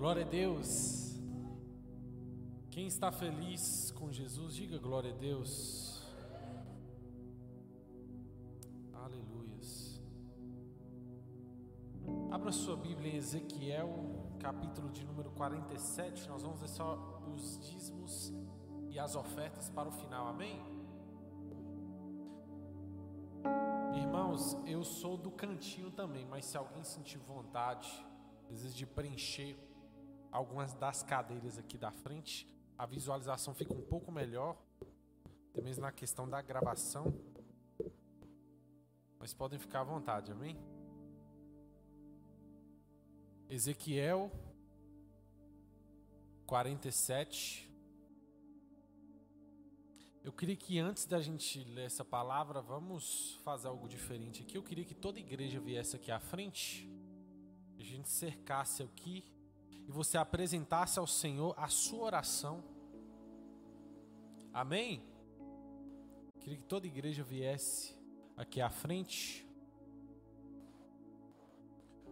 Glória a Deus. Quem está feliz com Jesus, diga glória a Deus. Aleluias. Abra sua Bíblia em Ezequiel, capítulo de número 47. Nós vamos ver só os dízimos e as ofertas para o final, amém? Irmãos, eu sou do cantinho também, mas se alguém sentir vontade, vezes de preencher algumas das cadeiras aqui da frente, a visualização fica um pouco melhor, até mesmo na questão da gravação. Mas podem ficar à vontade, amém? Ezequiel 47. Eu queria que antes da gente ler essa palavra, vamos fazer algo diferente aqui. Eu queria que toda igreja viesse aqui à frente, a gente cercasse aqui e você apresentasse ao Senhor a sua oração. Amém? Queria que toda igreja viesse aqui à frente.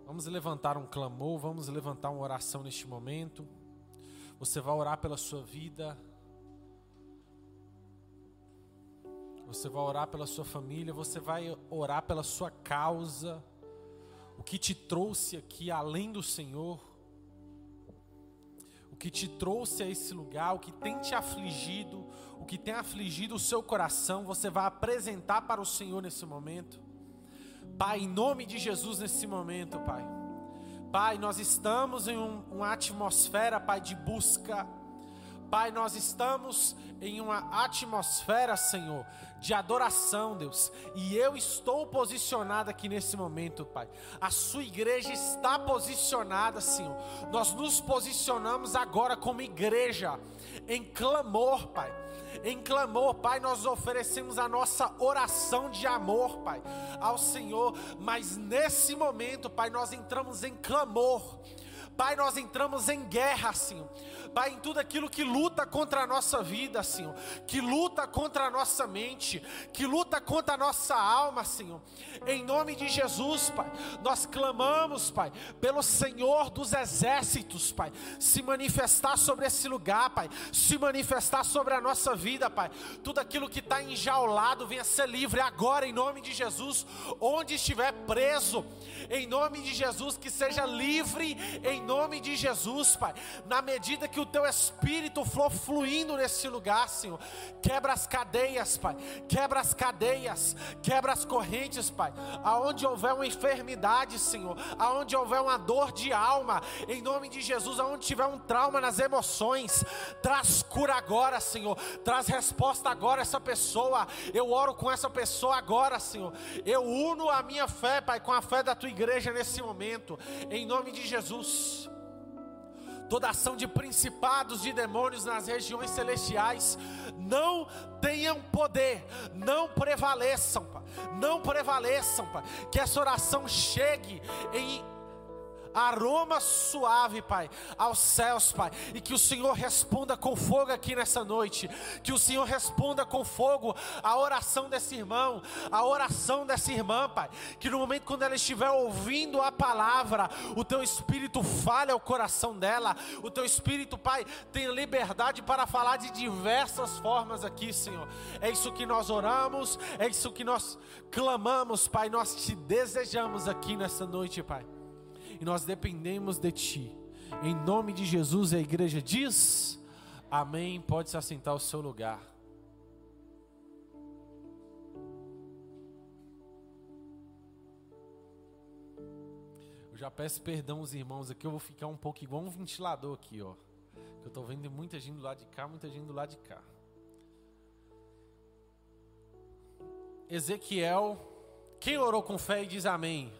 Vamos levantar um clamor, vamos levantar uma oração neste momento. Você vai orar pela sua vida. Você vai orar pela sua família, você vai orar pela sua causa. O que te trouxe aqui além do Senhor que te trouxe a esse lugar, o que tem te afligido, o que tem afligido o seu coração, você vai apresentar para o Senhor nesse momento. Pai, em nome de Jesus, nesse momento, Pai. Pai, nós estamos em um, uma atmosfera, Pai, de busca. Pai, nós estamos em uma atmosfera, Senhor, de adoração, Deus. E eu estou posicionado aqui nesse momento, Pai. A sua igreja está posicionada, Senhor. Nós nos posicionamos agora como igreja em clamor, Pai. Em clamor, Pai, nós oferecemos a nossa oração de amor, Pai, ao Senhor. Mas nesse momento, Pai, nós entramos em clamor. Pai, nós entramos em guerra, Senhor. Pai, em tudo aquilo que luta contra a nossa vida, Senhor, que luta contra a nossa mente, que luta contra a nossa alma, Senhor. Em nome de Jesus, Pai, nós clamamos, Pai, pelo Senhor dos exércitos, Pai, se manifestar sobre esse lugar, Pai, se manifestar sobre a nossa vida, Pai. Tudo aquilo que está enjaulado venha ser livre agora, em nome de Jesus. Onde estiver preso, em nome de Jesus, que seja livre, em nome de Jesus, Pai. Na medida que o teu espírito for fluindo nesse lugar, Senhor. Quebra as cadeias, Pai. Quebra as cadeias, quebra as correntes, Pai. Aonde houver uma enfermidade, Senhor, aonde houver uma dor de alma, em nome de Jesus, aonde tiver um trauma nas emoções, traz cura agora, Senhor. Traz resposta agora essa pessoa. Eu oro com essa pessoa agora, Senhor. Eu uno a minha fé, Pai, com a fé da tua igreja nesse momento, em nome de Jesus toda ação de principados, de demônios nas regiões celestiais, não tenham poder, não prevaleçam, não prevaleçam, que essa oração chegue em aroma suave, Pai, aos céus, Pai, e que o Senhor responda com fogo aqui nessa noite, que o Senhor responda com fogo a oração desse irmão, a oração dessa irmã, Pai, que no momento quando ela estiver ouvindo a palavra, o teu espírito fale ao coração dela, o teu espírito, Pai, tem liberdade para falar de diversas formas aqui, Senhor. É isso que nós oramos, é isso que nós clamamos, Pai, nós te desejamos aqui nessa noite, Pai e nós dependemos de Ti. Em nome de Jesus, a igreja diz: Amém. Pode se assentar ao seu lugar. Eu já peço perdão aos irmãos aqui, eu vou ficar um pouco igual um ventilador aqui, ó. Eu estou vendo muita gente do lado de cá, muita gente do lado de cá. Ezequiel, quem orou com fé e diz amém?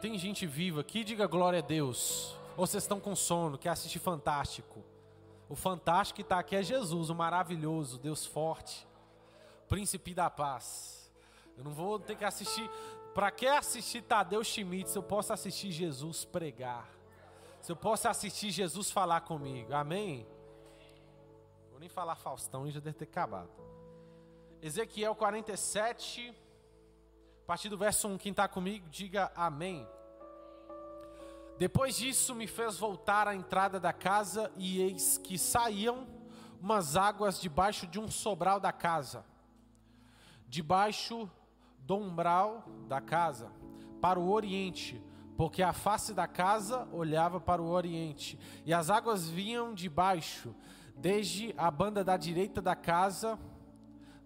Tem gente viva aqui, diga glória a Deus. Ou vocês estão com sono, quer assistir Fantástico? O fantástico que está aqui é Jesus, o maravilhoso, Deus forte, príncipe da paz. Eu não vou ter que assistir. Para que assistir Tadeu Schmidt se eu posso assistir Jesus pregar? Se eu posso assistir Jesus falar comigo? Amém? Vou nem falar Faustão, já deve ter acabado. Ezequiel 47. Partir do verso 1, quem está comigo, diga amém. Depois disso, me fez voltar à entrada da casa, e eis que saíam umas águas debaixo de um sobral da casa, debaixo do umbral da casa, para o oriente, porque a face da casa olhava para o oriente, e as águas vinham de baixo, desde a banda da direita da casa,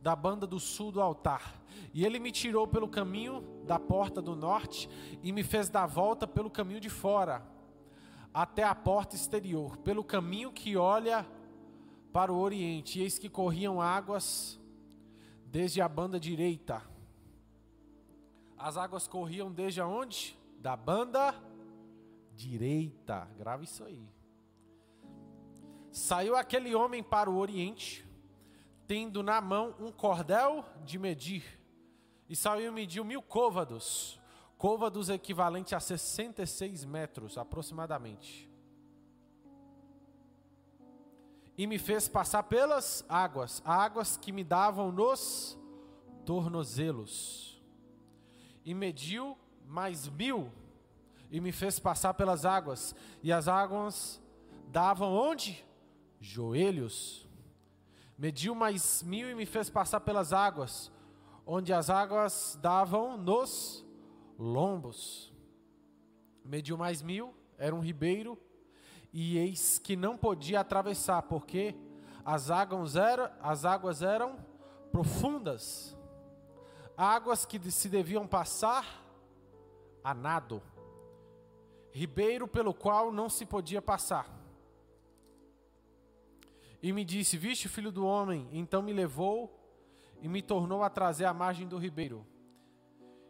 da banda do sul do altar. E ele me tirou pelo caminho da porta do norte e me fez dar volta pelo caminho de fora, até a porta exterior, pelo caminho que olha para o oriente. E eis que corriam águas desde a banda direita. As águas corriam desde aonde? Da banda direita. Grava isso aí. Saiu aquele homem para o oriente, tendo na mão um cordel de medir, e saiu e mediu mil côvados, côvados equivalente a 66 metros aproximadamente. E me fez passar pelas águas, águas que me davam nos tornozelos. E mediu mais mil, e me fez passar pelas águas, e as águas davam onde? Joelhos. Mediu mais mil e me fez passar pelas águas, onde as águas davam nos lombos. Mediu mais mil, era um ribeiro, e eis que não podia atravessar, porque as águas eram, as águas eram profundas, águas que se deviam passar a nado, ribeiro pelo qual não se podia passar. E me disse: Viste, filho do homem? Então me levou e me tornou a trazer à margem do ribeiro.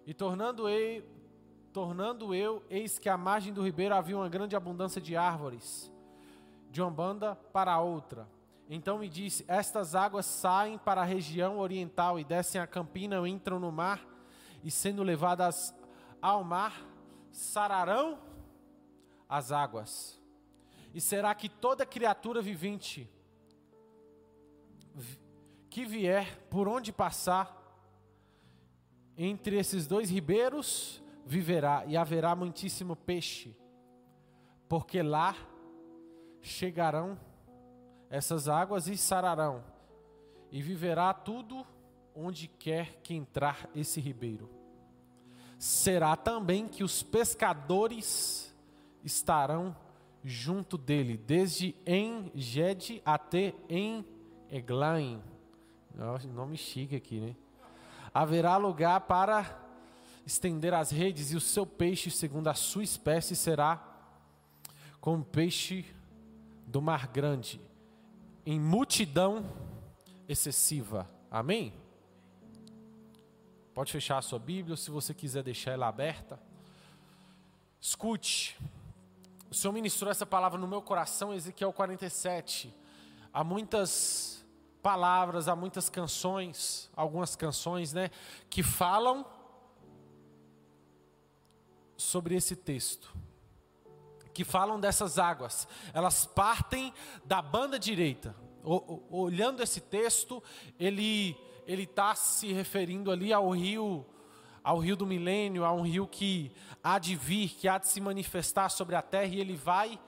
E tornando eu, tornando eu, eis que à margem do ribeiro havia uma grande abundância de árvores, de uma banda para a outra. Então me disse: Estas águas saem para a região oriental e descem a campina, entram no mar, e sendo levadas ao mar, sararão as águas. E será que toda criatura vivente que vier, por onde passar, entre esses dois ribeiros viverá, e haverá muitíssimo peixe, porque lá chegarão essas águas e sararão, e viverá tudo onde quer que entrar esse ribeiro. Será também que os pescadores estarão junto dele, desde em Gede até em Eglaim Nome chique aqui, né? Haverá lugar para estender as redes, e o seu peixe, segundo a sua espécie, será como peixe do mar grande, em multidão excessiva. Amém? Pode fechar a sua Bíblia, se você quiser deixar ela aberta. Escute, o Senhor ministrou essa palavra no meu coração, Ezequiel 47. Há muitas palavras, há muitas canções, algumas canções, né, que falam sobre esse texto. Que falam dessas águas. Elas partem da banda direita. O, o, olhando esse texto, ele ele está se referindo ali ao rio, ao rio do milênio, a um rio que há de vir, que há de se manifestar sobre a terra, e ele vai,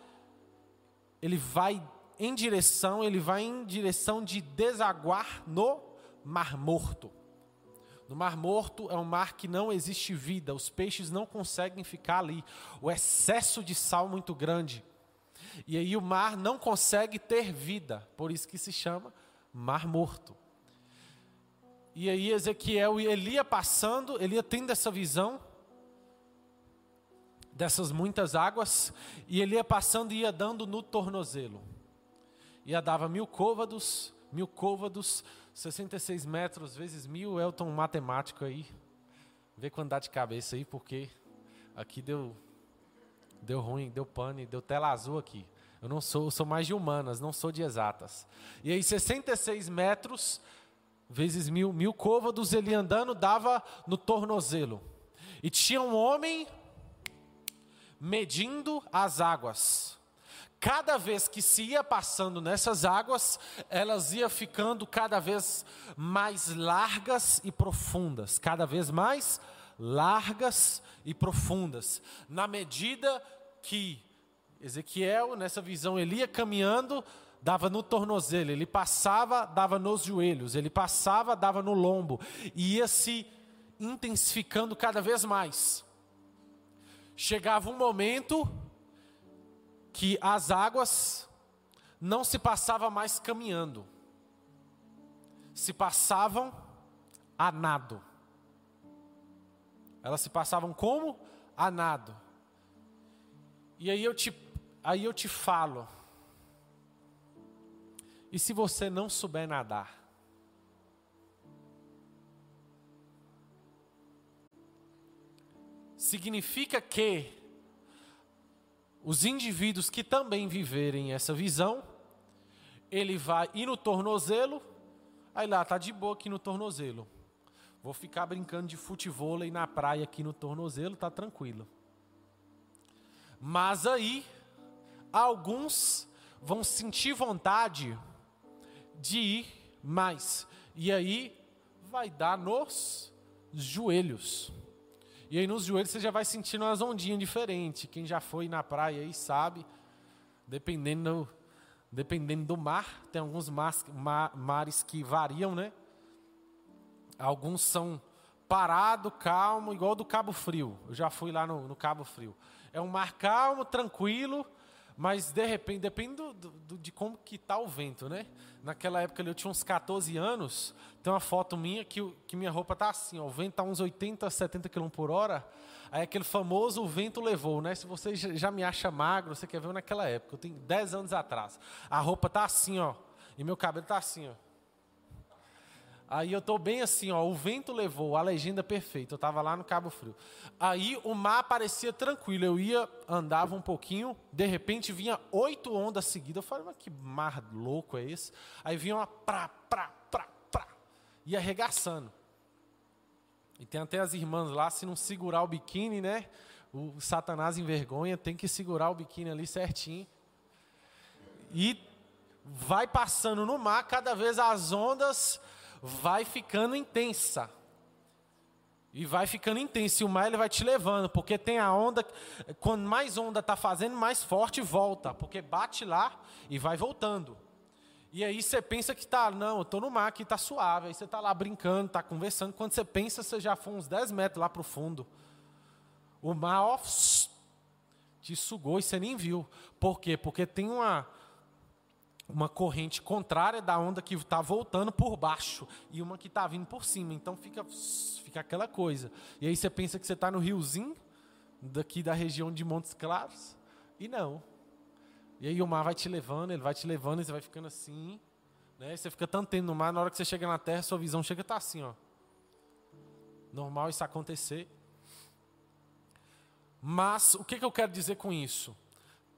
ele vai em direção, ele vai em direção de desaguar no Mar Morto. No Mar Morto é um mar que não existe vida, os peixes não conseguem ficar ali. O excesso de sal muito grande. E aí o mar não consegue ter vida, por isso que se chama Mar Morto. E aí Ezequiel e Elia passando, Elia tendo essa visão dessas muitas águas, e Elia passando e ia dando no tornozelo ia dava mil côvados, mil côvados, 66 metros vezes mil, Elton matemático aí. Vê quando dá de cabeça aí, porque aqui deu deu ruim, deu pane, deu tela azul aqui. Eu não sou, sou mais de humanas, não sou de exatas. E aí 66 metros vezes mil, mil côvados, ele andando dava no tornozelo. E tinha um homem medindo as águas cada vez que se ia passando nessas águas, elas iam ficando cada vez mais largas e profundas, cada vez mais largas e profundas, na medida que Ezequiel, nessa visão, ele ia caminhando, dava no tornozelo, ele passava, dava nos joelhos, ele passava, dava no lombo, e ia se intensificando cada vez mais. Chegava um momento que as águas não se passavam mais caminhando, se passavam a nado. Elas se passavam como? A nado. E aí eu te, aí eu te falo. E se você não souber nadar? Significa que os indivíduos que também viverem essa visão, ele vai ir no tornozelo, aí lá tá de boa aqui no tornozelo. Vou ficar brincando de futebol na praia aqui no tornozelo, tá tranquilo. Mas aí, alguns vão sentir vontade de ir mais. E aí, vai dar nos joelhos. E aí, nos joelhos, você já vai sentindo umas ondinhas diferentes. Quem já foi na praia aí sabe, dependendo, dependendo do mar, tem alguns mares que variam, né? Alguns são parado, calmo, igual do Cabo Frio. Eu já fui lá no, no Cabo Frio. É um mar calmo, tranquilo, mas de repente, depende do, do, de como que tá o vento, né? Naquela época eu tinha uns 14 anos, tem uma foto minha que, que minha roupa tá assim, ó, o vento tá uns 80, 70 km por hora, aí aquele famoso o vento levou, né? Se você já me acha magro, você quer ver naquela época, eu tenho 10 anos atrás. A roupa tá assim, ó, e meu cabelo tá assim, ó. Aí eu estou bem assim, ó, o vento levou, a legenda perfeita. Eu estava lá no Cabo Frio. Aí o mar parecia tranquilo. Eu ia, andava um pouquinho, de repente vinha oito ondas seguidas. Eu falei, mas que mar louco é esse? Aí vinha uma pra, pra, pra, pra, e arregaçando. E tem até as irmãs lá, se não segurar o biquíni, né? O Satanás envergonha, tem que segurar o biquíni ali certinho. E vai passando no mar, cada vez as ondas vai ficando intensa. E vai ficando intensa. E o mar ele vai te levando. Porque tem a onda. Quando mais onda está fazendo, mais forte volta. Porque bate lá e vai voltando. E aí você pensa que tá, não, eu estou no mar aqui, está suave. Aí você está lá brincando, está conversando. Quando você pensa, você já foi uns 10 metros lá para o fundo. O mar, ó, te sugou e você nem viu. Por quê? Porque tem uma, uma corrente contrária da onda que está voltando por baixo e uma que está vindo por cima. Então fica, fica aquela coisa. E aí você pensa que você está no riozinho, daqui da região de Montes Claros, e não. E aí o mar vai te levando, ele vai te levando, e você vai ficando assim. Né? Você fica tanto tempo no mar, na hora que você chega na terra, sua visão chega a estar tá assim. Ó. Normal isso acontecer. Mas o que, que eu quero dizer com isso?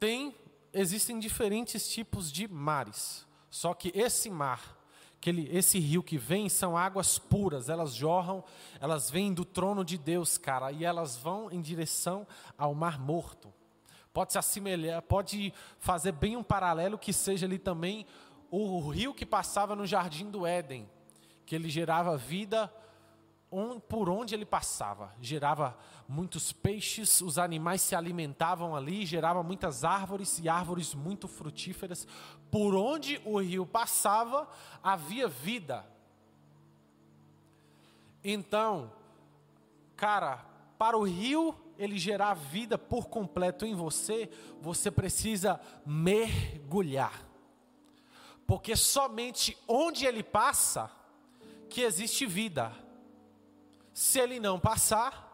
Tem existem diferentes tipos de mares. Só que esse mar, aquele, esse rio que vem, são águas puras. Elas jorram, elas vêm do trono de Deus, cara, e elas vão em direção ao Mar Morto. Pode se assemelhar, pode fazer bem um paralelo que seja ali também o rio que passava no jardim do Éden, que ele gerava vida por onde ele passava. Gerava muitos peixes, os animais se alimentavam ali, gerava muitas árvores e árvores muito frutíferas. Por onde o rio passava, havia vida. Então, cara, para o rio ele gerar vida por completo em você, você precisa mergulhar. Porque somente onde ele passa que existe vida. Se ele não passar,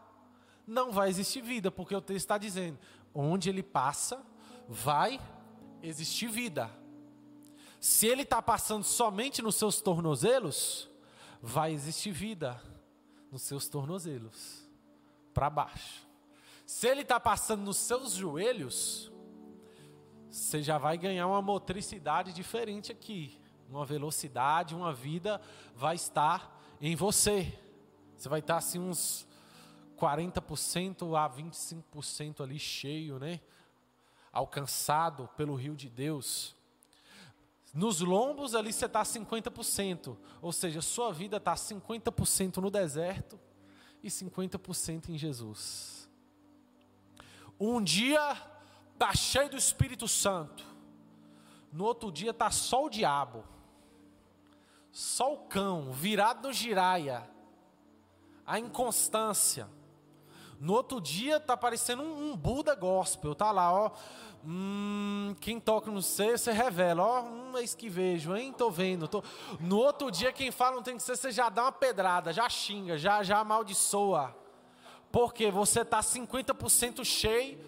não vai existir vida, porque o texto está dizendo: onde ele passa, vai existir vida. Se ele está passando somente nos seus tornozelos, vai existir vida nos seus tornozelos, para baixo. Se ele está passando nos seus joelhos, você já vai ganhar uma motricidade diferente aqui. Uma velocidade, uma vida vai estar em você. Você vai estar assim uns 40% a 25% ali cheio, né? Alcançado pelo rio de Deus. Nos lombos ali você está 50%, ou seja, sua vida está 50% no deserto e 50% em Jesus. Um dia tá cheio do Espírito Santo. No outro dia tá só o diabo. Só o cão, virado no giraia. A inconstância. No outro dia tá parecendo um, um Buda gospel, tá lá, ó. Hum, quem toca no ser, você revela, ó, um eis que vejo, hein? Tô vendo. Tô... No outro dia, quem fala não tem que ser, você já dá uma pedrada, já xinga, já, já amaldiçoa. Porque você tá 50% cheio,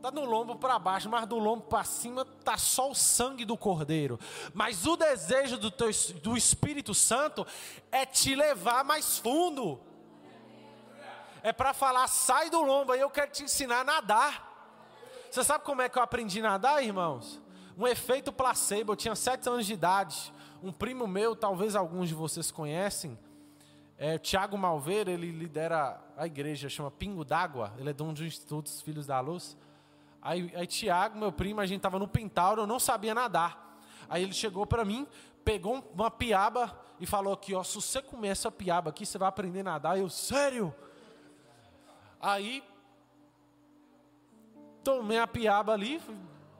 tá no lombo para baixo, mas do lombo para cima tá só o sangue do cordeiro. Mas o desejo do, teu, do Espírito Santo é te levar mais fundo. É para falar, sai do lombo, aí eu quero te ensinar a nadar. Você sabe como é que eu aprendi a nadar, irmãos? Um efeito placebo. Eu tinha sete anos de idade. Um primo meu, talvez alguns de vocês conhecem, é, Tiago Malveira, ele lidera a igreja, chama Pingo d'Água. Ele é dono do Instituto dos Filhos da Luz. Aí, aí Tiago, meu primo, a gente estava no Pentauro, eu não sabia nadar. Aí ele chegou para mim, pegou uma piaba e falou aqui, ó, se você comer essa piaba aqui, você vai aprender a nadar. Eu, sério? Aí tomei a piaba ali,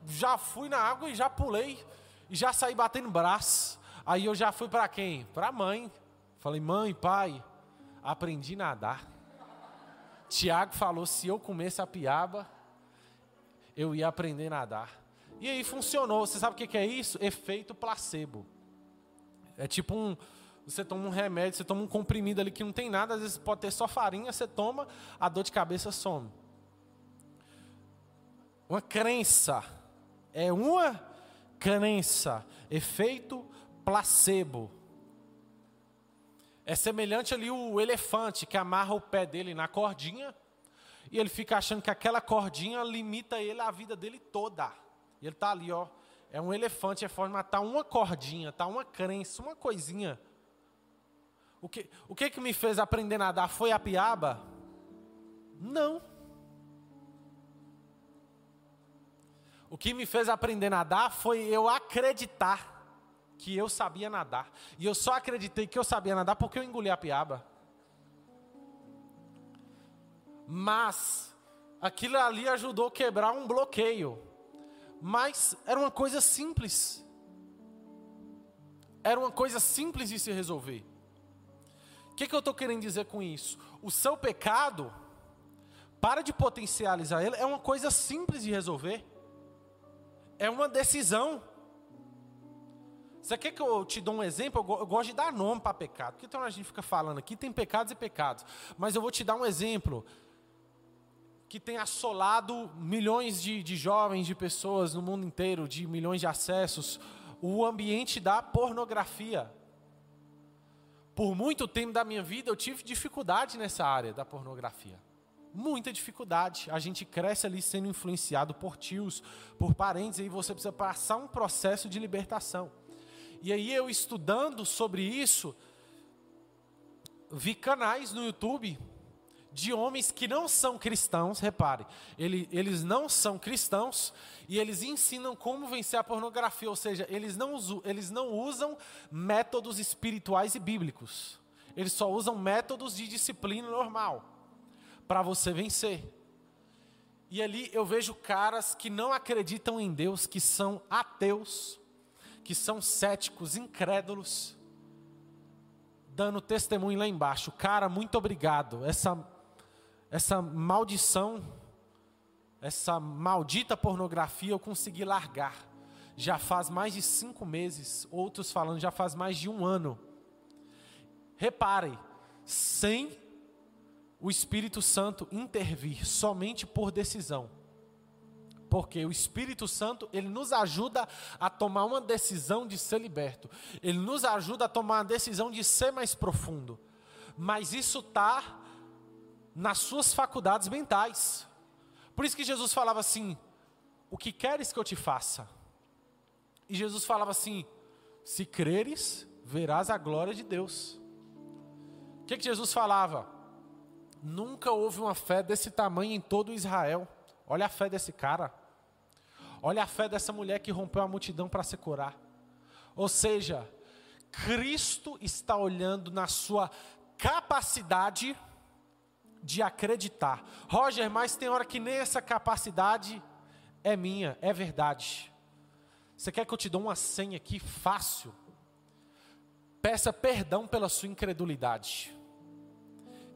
já fui na água e já pulei e já saí batendo braço. Aí eu já fui para quem? Para mãe. Falei, mãe, pai, aprendi a nadar. Tiago falou: se eu comesse a piaba, eu ia aprender a nadar. E aí funcionou. Você sabe o que é isso? Efeito placebo. É tipo um. Você toma um remédio, você toma um comprimido ali que não tem nada, às vezes pode ter só farinha, você toma, a dor de cabeça some. Uma crença. É uma crença. Efeito placebo. É semelhante ali o elefante que amarra o pé dele na cordinha e ele fica achando que aquela cordinha limita ele a vida dele toda. E ele está ali, ó. É um elefante, é forma tá uma cordinha, tá uma crença, uma coisinha. O que, o que que me fez aprender a nadar foi a piaba? Não. O que me fez aprender a nadar foi eu acreditar que eu sabia nadar. E eu só acreditei que eu sabia nadar porque eu engoli a piaba. Mas aquilo ali ajudou a quebrar um bloqueio. Mas era uma coisa simples. Era uma coisa simples de se resolver. O que, que eu estou querendo dizer com isso? O seu pecado, para de potencializar ele, é uma coisa simples de resolver. É uma decisão. Você quer que eu te dê um exemplo? Eu gosto de dar nome para pecado. Porque então a gente fica falando aqui, tem pecados e pecados. Mas eu vou te dar um exemplo que tem assolado milhões de, de jovens, de pessoas no mundo inteiro, de milhões de acessos, o ambiente da pornografia. Por muito tempo da minha vida eu tive dificuldade nessa área da pornografia muita dificuldade. A gente cresce ali sendo influenciado por tios, por parentes, e aí você precisa passar um processo de libertação. E aí eu estudando sobre isso, vi canais no YouTube de homens que não são cristãos, repare, ele, eles não são cristãos e eles ensinam como vencer a pornografia, ou seja, eles não, eles não usam métodos espirituais e bíblicos, eles só usam métodos de disciplina normal para você vencer. E ali eu vejo caras que não acreditam em Deus, que são ateus, que são céticos, incrédulos, dando testemunho lá embaixo. Cara, muito obrigado. Essa, essa maldição, essa maldita pornografia eu consegui largar. Já faz mais de cinco meses, outros falando já faz mais de um ano. Repare, sem o Espírito Santo intervir somente por decisão. Porque o Espírito Santo, ele nos ajuda a tomar uma decisão de ser liberto. Ele nos ajuda a tomar uma decisão de ser mais profundo. Mas isso está nas suas faculdades mentais. Por isso que Jesus falava assim: O que queres que eu te faça? E Jesus falava assim: Se creres, verás a glória de Deus. O que, que Jesus falava? Nunca houve uma fé desse tamanho em todo Israel. Olha a fé desse cara. Olha a fé dessa mulher que rompeu a multidão para se curar. Ou seja, Cristo está olhando na sua capacidade de acreditar. Roger, mas tem hora que nem essa capacidade é minha, é verdade. Você quer que eu te dê uma senha aqui fácil? Peça perdão pela sua incredulidade.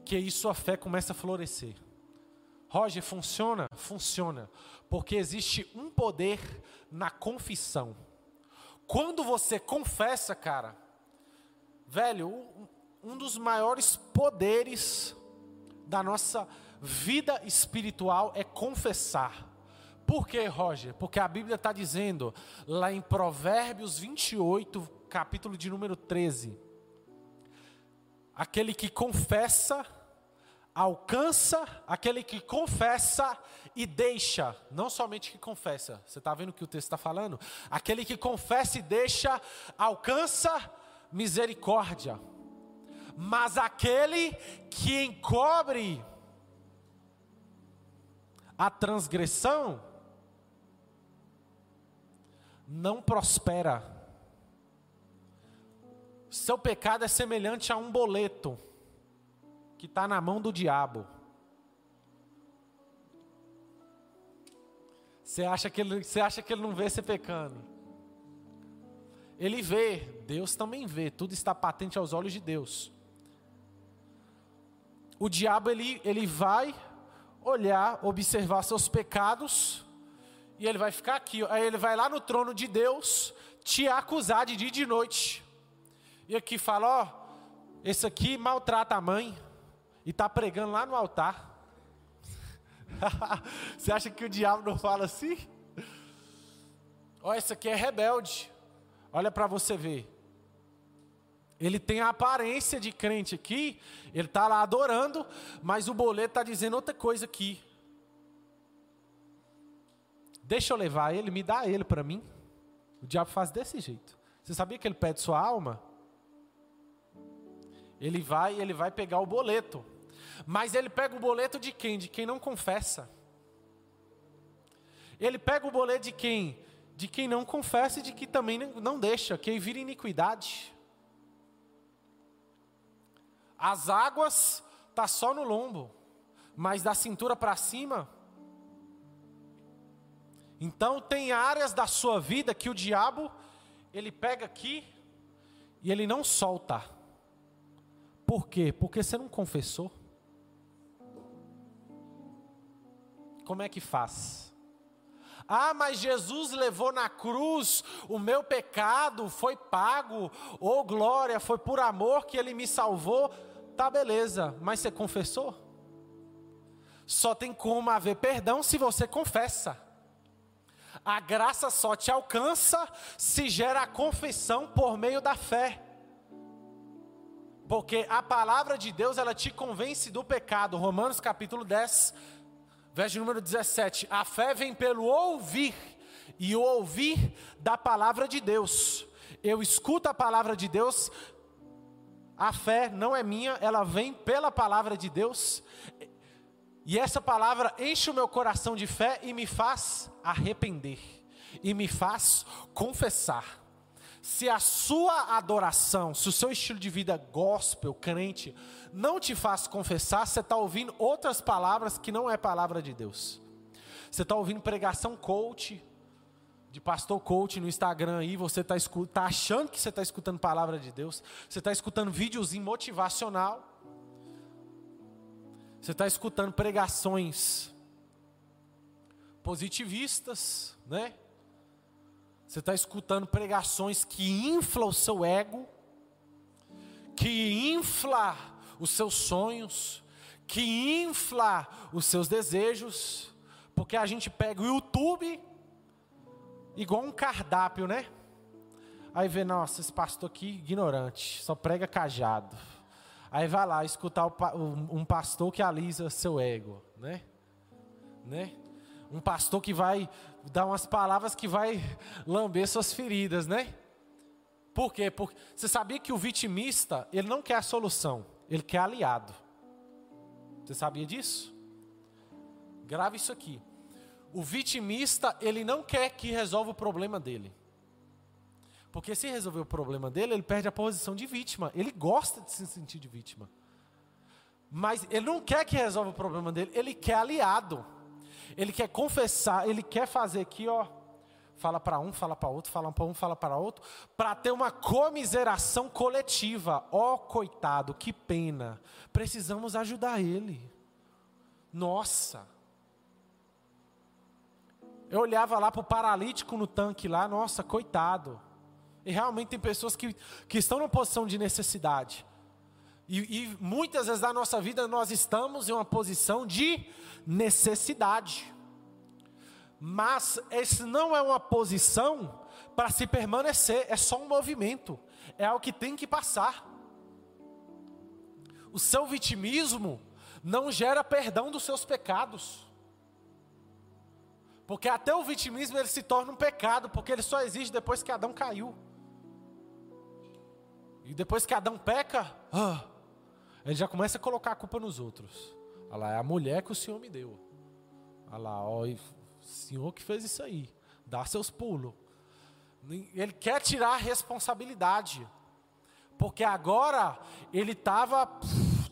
Que aí sua fé começa a florescer. Roger, funciona? Funciona. Porque existe um poder na confissão. Quando você confessa, cara, velho, um dos maiores poderes da nossa vida espiritual é confessar. Por quê, Roger? Porque a Bíblia está dizendo, lá em Provérbios 28, capítulo de número 13: aquele que confessa, alcança, aquele que confessa e deixa, não somente que confessa, você está vendo o que o texto está falando? Aquele que confessa e deixa, alcança misericórdia, mas aquele que encobre a transgressão, não prospera. Seu pecado é semelhante a um boleto que está na mão do diabo. Você acha, que ele, você acha que ele não vê você pecando? Ele vê, Deus também vê, tudo está patente aos olhos de Deus. O diabo ele, ele vai olhar, observar seus pecados, e ele vai ficar aqui. Aí ele vai lá no trono de Deus te acusar de dia e de noite. E aqui fala: ó, esse aqui maltrata a mãe e está pregando lá no altar. Você acha que o diabo não fala assim? Ó, esse aqui é rebelde. Olha para você ver. Ele tem a aparência de crente aqui, ele está lá adorando, mas o boleto está dizendo outra coisa aqui. Deixa eu levar ele, me dá ele para mim. O diabo faz desse jeito. Você sabia que ele pede sua alma? Ele vai, ele vai pegar o boleto. Mas ele pega o boleto de quem? De quem não confessa. Ele pega o boleto de quem? De quem não confessa e de que também não deixa, que vira iniquidade. As águas tá só no lombo, mas da cintura para cima. Então tem áreas da sua vida que o diabo ele pega aqui e ele não solta. Por quê? Porque você não confessou. Como é que faz? Ah, mas Jesus levou na cruz o meu pecado, foi pago, ou oh, glória, foi por amor que ele me salvou. Tá, beleza, mas você confessou? Só tem como haver perdão se você confessa. A graça só te alcança se gera a confissão por meio da fé. Porque a palavra de Deus, ela te convence do pecado. Romanos capítulo 10, verso número 17. A fé vem pelo ouvir, e o ouvir da palavra de Deus. Eu escuto a palavra de Deus a fé não é minha, ela vem pela palavra de Deus. E essa palavra enche o meu coração de fé e me faz arrepender, e me faz confessar. Se a sua adoração, se o seu estilo de vida gospel, crente, não te faz confessar, você está ouvindo outras palavras que não é palavra de Deus. Você está ouvindo pregação coach, de pastor coach no Instagram aí, você está tá achando que você está escutando palavra de Deus, você está escutando vídeos motivacional, você está escutando pregações positivistas, né? Você está escutando pregações que inflam o seu ego, que infla os seus sonhos, que infla os seus desejos, porque a gente pega o YouTube igual um cardápio, né? Aí vê, nossa, esse pastor aqui ignorante, só prega cajado. Aí vai lá escutar um pastor que alisa seu ego, né? Né? Um pastor que vai dar umas palavras que vai lamber suas feridas, né? Por quê? Porque você sabia que o vitimista, ele não quer a solução, ele quer aliado. Você sabia disso? Grave isso aqui. O vitimista, ele não quer que resolva o problema dele. Porque se resolver o problema dele, ele perde a posição de vítima. Ele gosta de se sentir de vítima. Mas ele não quer que resolva o problema dele, ele quer aliado. Ele quer confessar, ele quer fazer aqui, ó. Fala para um, fala para outro, fala para um, fala para outro, para ter uma comiseração coletiva. Ó, oh, coitado, que pena. Precisamos ajudar ele. Nossa. Eu olhava lá para o paralítico no tanque lá, nossa, coitado. E realmente tem pessoas que, que estão numa posição de necessidade. E, e muitas vezes na nossa vida nós estamos em uma posição de necessidade. Mas esse não é uma posição para se permanecer, é só um movimento, é algo que tem que passar. O seu vitimismo não gera perdão dos seus pecados. Porque até o vitimismo ele se torna um pecado, porque ele só existe depois que Adão caiu. E depois que Adão peca, ah, ele já começa a colocar a culpa nos outros. Olha lá, é a mulher que o Senhor me deu. Olha lá, ó, o Senhor que fez isso aí. Dá seus pulos. Ele quer tirar a responsabilidade. Porque agora ele estava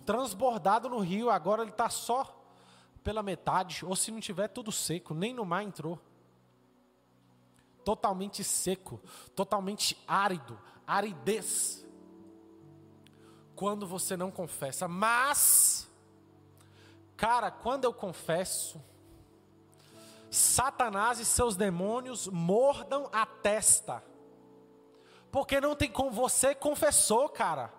transbordado no rio, agora ele está só pela metade, ou se não tiver tudo seco, nem no mar entrou. Totalmente seco, totalmente árido, aridez. Quando você não confessa, mas, cara, quando eu confesso, Satanás e seus demônios mordam a testa, porque não tem como você confessou, cara.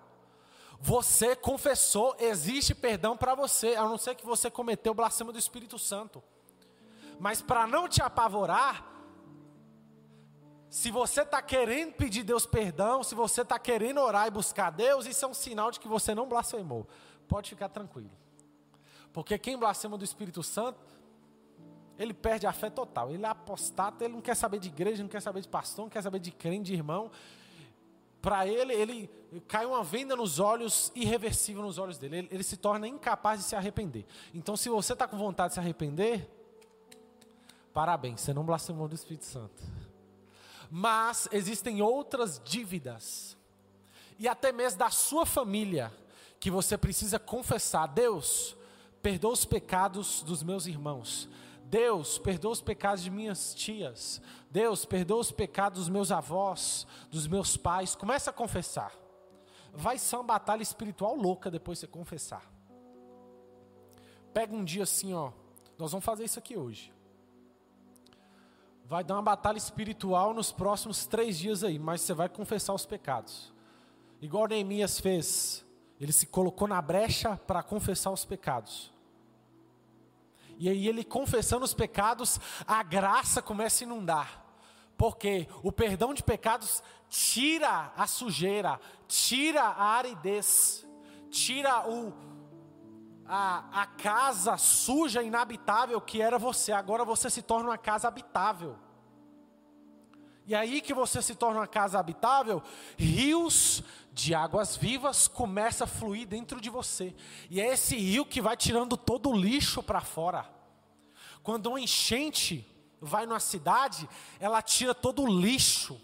Você confessou, existe perdão para você, a não ser que você cometeu blasfêmia do Espírito Santo. Mas para não te apavorar, se você está querendo pedir Deus perdão, se você está querendo orar e buscar Deus, isso é um sinal de que você não blasfemou. Pode ficar tranquilo. Porque quem blasfema do Espírito Santo, ele perde a fé total. Ele é apostata, ele não quer saber de igreja, não quer saber de pastor, não quer saber de crente, de irmão para ele, ele cai uma venda nos olhos, irreversível nos olhos dele. Ele, ele se torna incapaz de se arrepender. Então, se você está com vontade de se arrepender, parabéns, você não blasfemou do Espírito Santo. Mas existem outras dívidas, e até mesmo da sua família, que você precisa confessar: Deus, perdoa os pecados dos meus irmãos. Deus, perdoa os pecados de minhas tias. Deus, perdoa os pecados dos meus avós, dos meus pais. Começa a confessar. Vai ser uma batalha espiritual louca depois de você confessar. Pega um dia assim, ó. Nós vamos fazer isso aqui hoje. Vai dar uma batalha espiritual nos próximos três dias aí, mas você vai confessar os pecados. Igual Neemias fez. Ele se colocou na brecha para confessar os pecados. E aí ele confessando os pecados, a graça começa a inundar. Porque o perdão de pecados tira a sujeira, tira a aridez, tira o, a, a casa suja, inabitável que era você. Agora você se torna uma casa habitável. E aí que você se torna uma casa habitável, rios de águas vivas começa a fluir dentro de você. E é esse rio que vai tirando todo o lixo para fora. Quando uma enchente vai numa cidade, ela tira todo o lixo,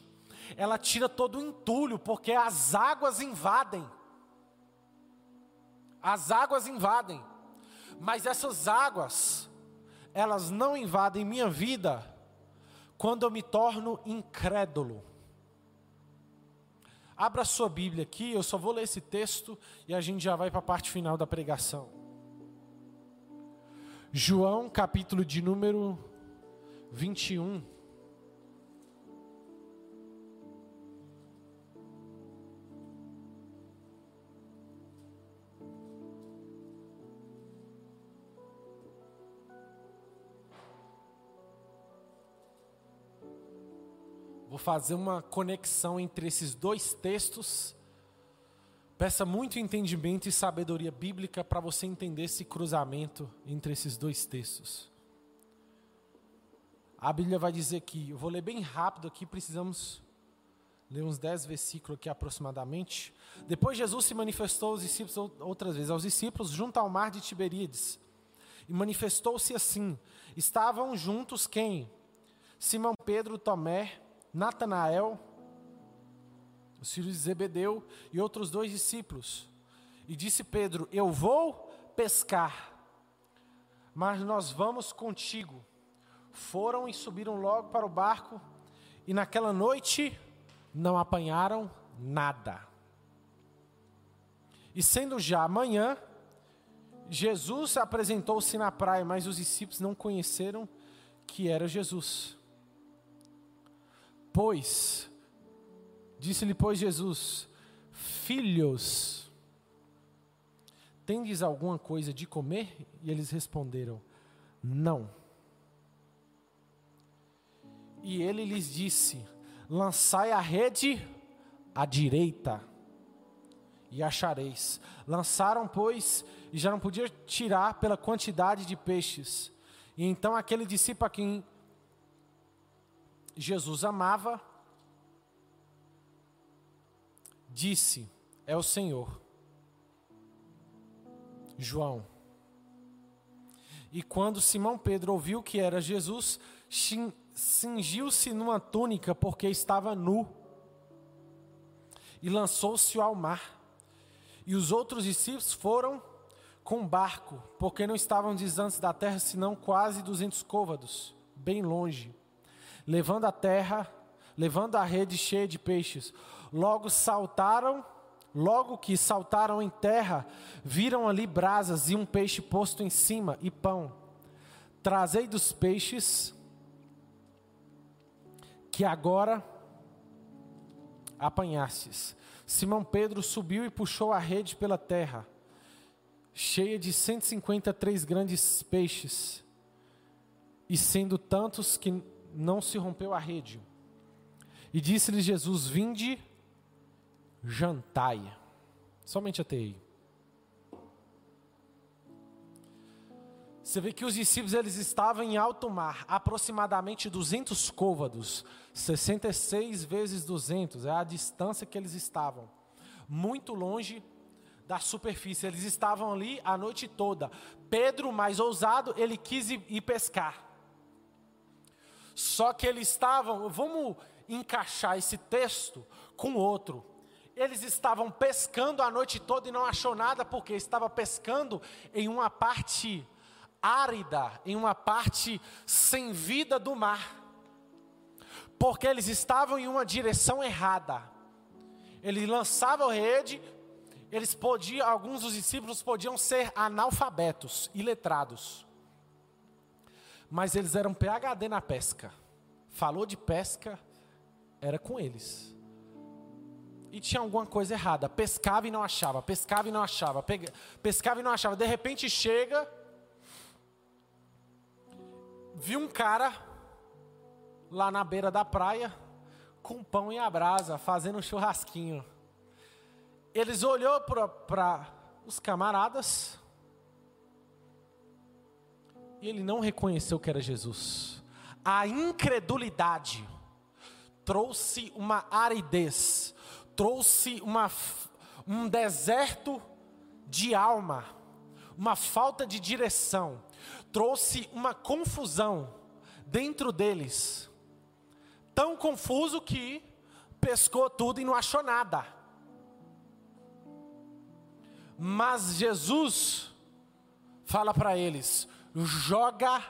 ela tira todo o entulho, porque as águas invadem. As águas invadem. Mas essas águas, elas não invadem minha vida quando eu me torno incrédulo. Abra sua Bíblia aqui, eu só vou ler esse texto e a gente já vai para a parte final da pregação. João, capítulo de número 21. Vou fazer uma conexão entre esses dois textos. Peça muito entendimento e sabedoria bíblica para você entender esse cruzamento entre esses dois textos. A Bíblia vai dizer que, eu vou ler bem rápido aqui, precisamos ler uns dez versículos aqui aproximadamente. Depois Jesus se manifestou aos discípulos outras vezes, aos discípulos junto ao mar de Tiberíades. E manifestou-se assim: estavam juntos quem? Simão Pedro, Tomé, Natanael, os filhos de Zebedeu e outros dois discípulos. E disse Pedro: Eu vou pescar. mas nós vamos contigo. Foram e subiram logo para o barco, e naquela noite não apanharam nada. E sendo já amanhã, Jesus apresentou-se na praia, mas os discípulos não conheceram que era Jesus. Pois, disse-lhe, pois, Jesus: Filhos, tendes alguma coisa de comer? E eles responderam: Não. E ele lhes disse: Lançai a rede à direita e achareis. Lançaram, pois, e já não podia tirar pela quantidade de peixes. E então aquele discípulo a quem Jesus amava disse: É o Senhor. João. E quando Simão Pedro ouviu que era Jesus, cingiu-se numa túnica porque estava nu e lançou-se ao mar. E os outros discípulos foram com barco, porque não estavam distantes da terra, senão quase duzentos côvados, bem longe, levando a terra, levando a rede cheia de peixes. Logo saltaram, logo que saltaram em terra, viram ali brasas e um peixe posto em cima e pão. Trazei dos peixes que agora apanhastes. Simão Pedro subiu e puxou a rede pela terra, cheia de 153 grandes peixes, e sendo tantos que não se rompeu a rede. E disse-lhe Jesus: Vinde, jantai. Somente até aí. Você vê que os discípulos eles estavam em alto mar, aproximadamente 200 côvados, 66 vezes 200, é a distância que eles estavam. Muito longe da superfície, eles estavam ali a noite toda. Pedro, mais ousado, ele quis ir pescar. Só que eles estavam, vamos encaixar esse texto com outro. Eles estavam pescando a noite toda e não achou nada porque estava pescando em uma parte árida, em uma parte sem vida do mar, porque eles estavam em uma direção errada. Eles lançavam rede, eles podiam, alguns dos discípulos podiam ser analfabetos, iletrados, mas eles eram PhD na pesca. Falou de pesca, era com eles. E tinha alguma coisa errada. Pescava e não achava, pescava e não achava, pescava e não achava. De repente chega vi um cara lá na beira da praia com pão e a brasa, fazendo um churrasquinho. Eles olhou para os camaradas e ele não reconheceu que era Jesus. A incredulidade trouxe uma aridez, trouxe uma, um deserto de alma, uma falta de direção trouxe uma confusão dentro deles. Tão confuso que pescou tudo e não achou nada. Mas Jesus fala para eles: joga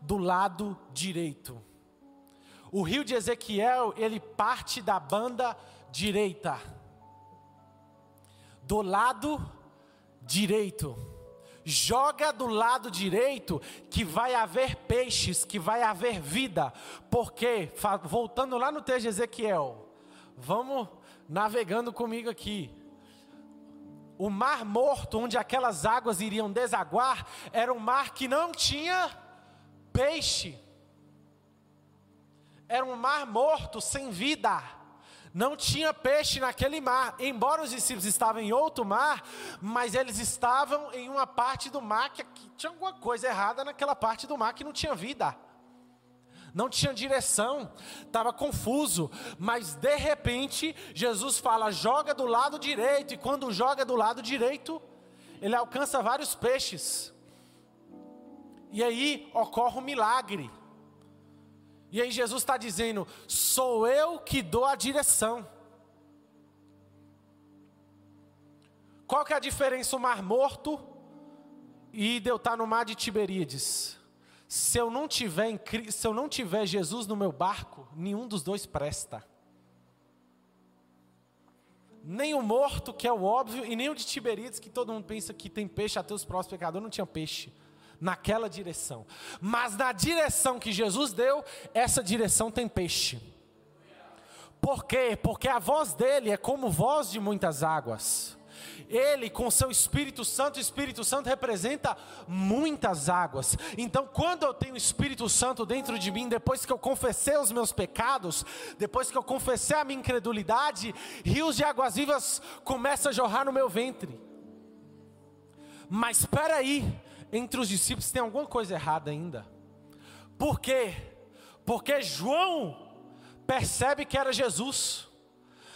do lado direito. O rio de Ezequiel, ele parte da banda direita. Do lado direito joga do lado direito, que vai haver peixes, que vai haver vida. Porque, voltando lá no texto de Ezequiel, vamos navegando comigo aqui. O mar morto, onde aquelas águas iriam desaguar, era um mar que não tinha peixe. Era um mar morto, sem vida não tinha peixe naquele mar, embora os discípulos estavam em outro mar, mas eles estavam em uma parte do mar que, que tinha alguma coisa errada naquela parte do mar que não tinha vida. Não tinha direção, estava confuso, mas de repente Jesus fala: joga do lado direito, e quando joga do lado direito, ele alcança vários peixes. E aí ocorre um milagre. E aí Jesus está dizendo: sou eu que dou a direção. Qual que é a diferença o mar morto e de eu estar no mar de Tiberíades. Se eu não tiver em, se eu não tiver Jesus no meu barco, nenhum dos dois presta. Nem o morto, que é o óbvio, e nem o de Tiberíades, que todo mundo pensa que tem peixe, até os próximos pecadores não tinham peixe. Naquela direção. Mas na direção que Jesus deu, essa direção tem peixe. Por quê? Porque a voz dele é como voz de muitas águas. Ele, com seu Espírito Santo, Espírito Santo representa muitas águas. Então, quando eu tenho o Espírito Santo dentro de mim, depois que eu confessei os meus pecados, depois que eu confessei a minha incredulidade, rios de águas vivas começam a jorrar no meu ventre. Mas espera aí, entre os discípulos tem alguma coisa errada ainda. Por quê? Porque João percebe que era Jesus.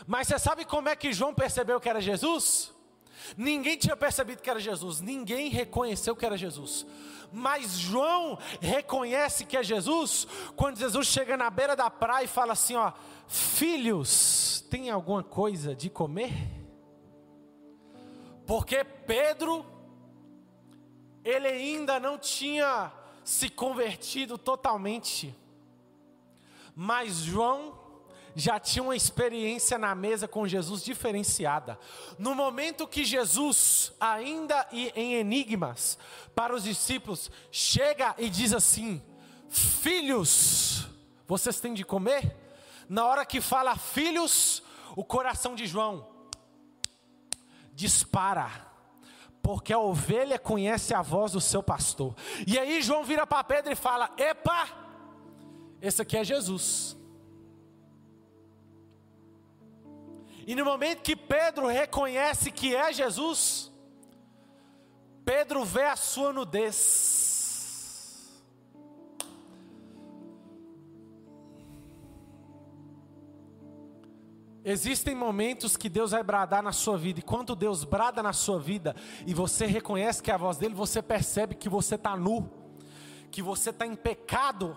Mas você sabe como é que João percebeu que era Jesus? Ninguém tinha percebido que era Jesus, ninguém reconheceu que era Jesus. Mas João reconhece que é Jesus quando Jesus chega na beira da praia e fala assim: ó, filhos, tem alguma coisa de comer? Porque Pedro, ele ainda não tinha se convertido totalmente, mas João já tinha uma experiência na mesa com Jesus diferenciada. No momento que Jesus, ainda em enigmas para os discípulos, chega e diz assim: Filhos, vocês têm de comer? Na hora que fala filhos, o coração de João dispara porque a ovelha conhece a voz do seu pastor. E aí João vira para Pedro e fala: Epa, esse aqui é Jesus. E no momento que Pedro reconhece que é Jesus, Pedro vê a sua nudez. Existem momentos que Deus vai bradar na sua vida, e quando Deus brada na sua vida e você reconhece que é a voz dele, você percebe que você está nu, que você está em pecado,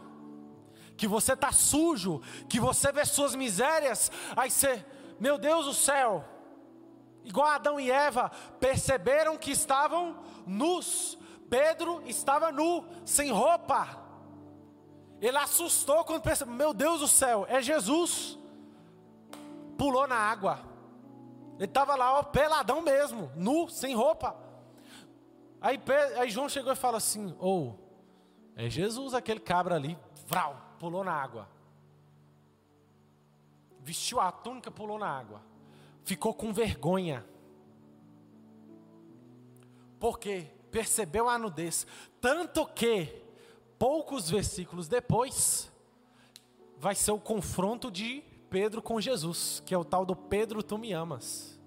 que você está sujo, que você vê suas misérias, aí você meu Deus do céu, igual Adão e Eva, perceberam que estavam nus. Pedro estava nu, sem roupa. Ele assustou quando percebeu, meu Deus do céu, é Jesus. Pulou na água. Ele estava lá, ó, peladão mesmo, nu, sem roupa. Aí, aí João chegou e falou assim: Ou, oh, é Jesus aquele cabra ali, vral, pulou na água vestiu a túnica, pulou na água. Ficou com vergonha. Porque percebeu a nudez. Tanto que, poucos versículos depois, vai ser o confronto de Pedro com Jesus, que é o tal do Pedro, tu me amas.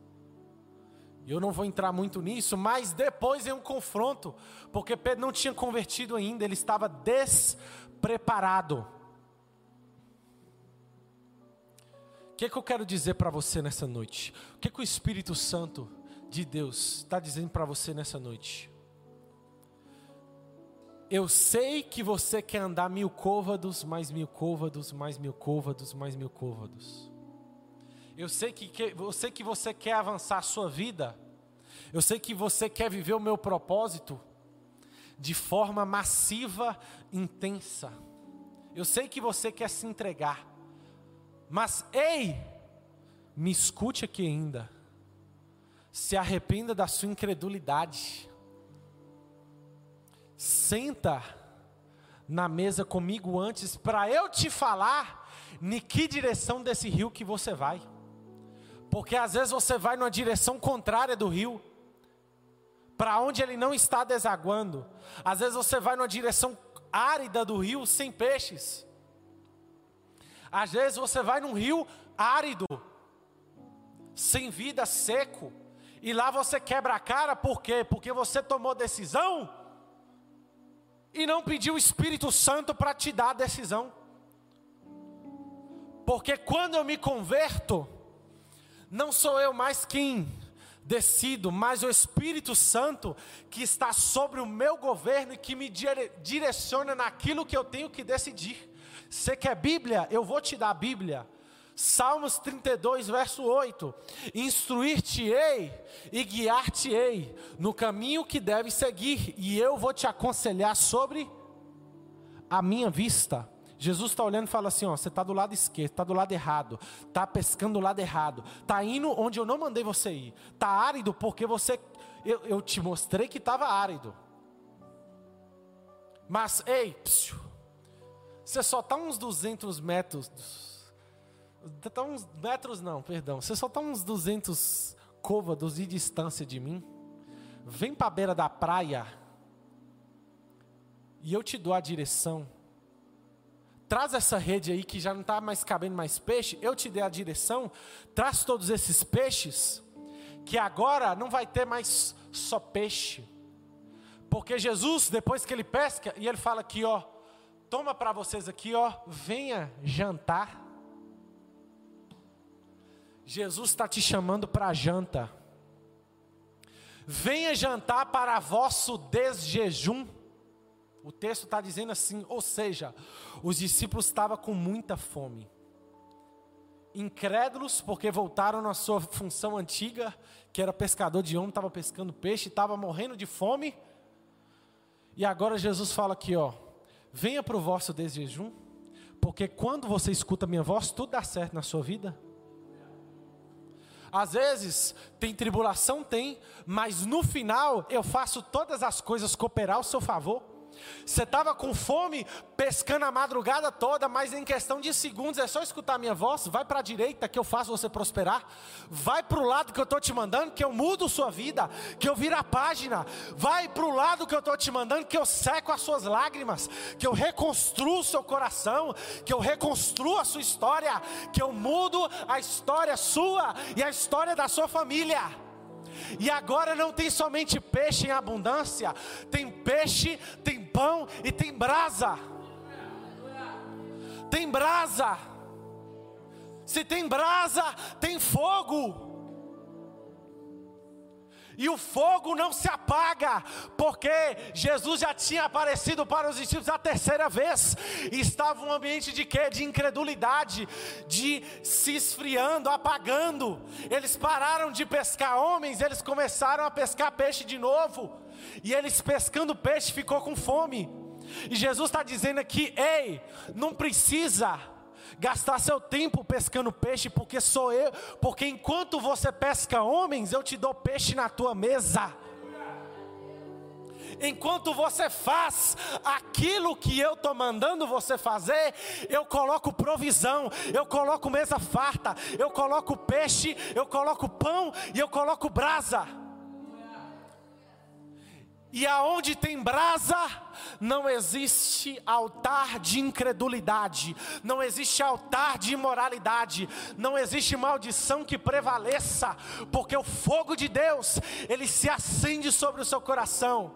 Eu não vou entrar muito nisso, mas depois é um confronto, porque Pedro não tinha convertido ainda, ele estava despreparado. Que, é que eu quero dizer para você nessa noite? O que, é que o Espírito Santo de Deus está dizendo para você nessa noite? Eu sei que você quer andar mil côvados, mais mil côvados, mais mil côvados, mais mil côvados. Eu sei que, que, eu sei que você quer avançar a sua vida. Eu sei que você quer viver o meu propósito de forma massiva, intensa. Eu sei que você quer se entregar. Mas ei, me escute aqui ainda. Se arrependa da sua incredulidade. Senta na mesa comigo antes para eu te falar em que direção desse rio que você vai. Porque às vezes você vai numa direção contrária do rio, para onde ele não está desaguando. Às vezes você vai numa direção árida do rio sem peixes. Às vezes você vai num rio árido, sem vida, seco, e lá você quebra a cara, por quê? Porque você tomou decisão e não pediu o Espírito Santo para te dar a decisão. Porque quando eu me converto, não sou eu mais quem decido, mas o Espírito Santo que está sobre o meu governo e que me direciona naquilo que eu tenho que decidir. Você quer Bíblia? Eu vou te dar a Bíblia. Salmos 32, verso 8: Instruir-te-ei e guiar-te-ei no caminho que deve seguir, e eu vou te aconselhar sobre a minha vista. Jesus está olhando e fala assim: ó, você está do lado esquerdo, está do lado errado, está pescando do lado errado, está indo onde eu não mandei você ir, está árido porque você, eu, eu te mostrei que estava árido. Mas, ei, psiu, você só está uns 200 metros Está uns metros não, perdão. Você só está uns 200 côvados de distância de mim. Vem para a beira da praia. E eu te dou a direção. Traz essa rede aí que já não está mais cabendo mais peixe. Eu te dei a direção. Traz todos esses peixes. Que agora não vai ter mais só peixe. Porque Jesus, depois que ele pesca, e ele fala aqui, ó. Toma para vocês aqui, ó. Venha jantar. Jesus está te chamando para janta. Venha jantar para vosso desjejum. O texto está dizendo assim, ou seja, os discípulos estavam com muita fome. Incrédulos, porque voltaram na sua função antiga, que era pescador de homem, estava pescando peixe, estava morrendo de fome. E agora Jesus fala aqui, ó, venha para o vosso desjejum, porque quando você escuta a minha voz, tudo dá certo na sua vida. Às vezes tem tribulação, tem, mas no final eu faço todas as coisas cooperar ao seu favor. Você estava com fome, pescando a madrugada toda, mas em questão de segundos é só escutar minha voz. Vai para a direita que eu faço você prosperar. Vai para o lado que eu estou te mandando, que eu mudo sua vida, que eu viro a página. Vai para o lado que eu estou te mandando, que eu seco as suas lágrimas, que eu reconstruo seu coração, que eu reconstruo a sua história, que eu mudo a história sua e a história da sua família. E agora não tem somente peixe em abundância, tem peixe, tem pão e tem brasa. Tem brasa. Se tem brasa, tem fogo. E o fogo não se apaga, porque Jesus já tinha aparecido para os discípulos a terceira vez. E estava um ambiente de quê? De incredulidade, de se esfriando, apagando. Eles pararam de pescar homens, eles começaram a pescar peixe de novo. E eles pescando peixe ficou com fome. E Jesus está dizendo aqui: ei, não precisa gastar seu tempo pescando peixe, porque sou eu, porque enquanto você pesca homens, eu te dou peixe na tua mesa. Enquanto você faz aquilo que eu estou mandando você fazer, eu coloco provisão, eu coloco mesa farta, eu coloco peixe, eu coloco pão e eu coloco brasa. E aonde tem brasa, não existe altar de incredulidade, não existe altar de imoralidade, não existe maldição que prevaleça, porque o fogo de Deus, ele se acende sobre o seu coração.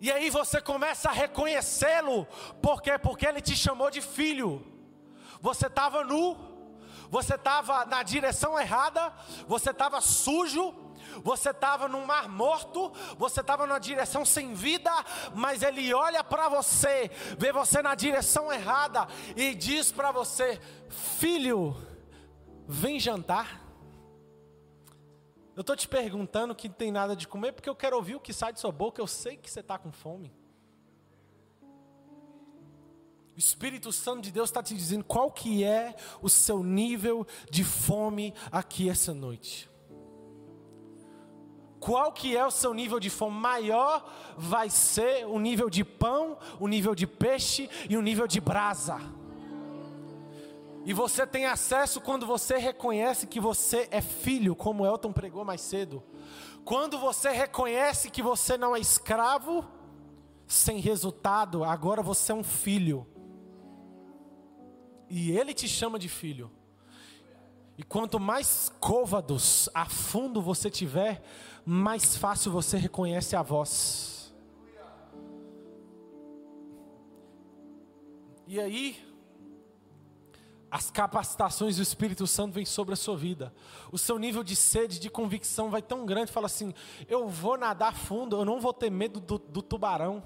E aí você começa a reconhecê-lo, por quê? Porque ele te chamou de filho. Você estava nu, você estava na direção errada, você estava sujo, você estava num mar morto, você estava numa direção sem vida, mas Ele olha para você, vê você na direção errada e diz para você: Filho, vem jantar. Eu estou te perguntando que não tem nada de comer, porque eu quero ouvir o que sai de sua boca, eu sei que você está com fome. O Espírito Santo de Deus está te dizendo qual que é o seu nível de fome aqui essa noite qual que é o seu nível de fome maior, vai ser o nível de pão, o nível de peixe e o nível de brasa. E você tem acesso quando você reconhece que você é filho, como Elton pregou mais cedo. Quando você reconhece que você não é escravo, sem resultado, agora você é um filho. E ele te chama de filho. E quanto mais côvados a fundo você tiver, mais fácil você reconhece a voz. E aí, as capacitações do Espírito Santo vêm sobre a sua vida. O seu nível de sede, de convicção vai tão grande, fala assim: eu vou nadar fundo, eu não vou ter medo do, do tubarão.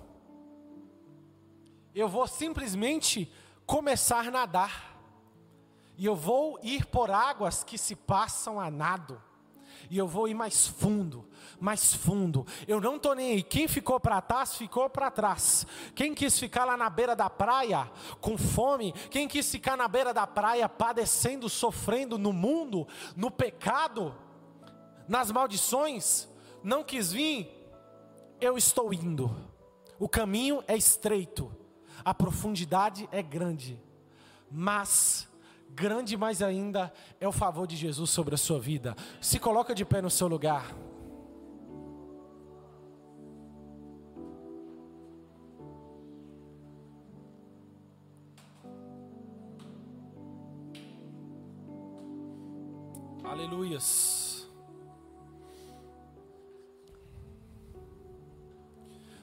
Eu vou simplesmente começar a nadar. E eu vou ir por águas que se passam a nado. E eu vou ir mais fundo, mais fundo. Eu não estou nem aí. Quem ficou para trás, ficou para trás. Quem quis ficar lá na beira da praia com fome, quem quis ficar na beira da praia padecendo, sofrendo no mundo, no pecado, nas maldições, não quis vir, eu estou indo. O caminho é estreito, a profundidade é grande, mas grande mais ainda é o favor de Jesus sobre a sua vida. Se coloca de pé no seu lugar. Aleluias.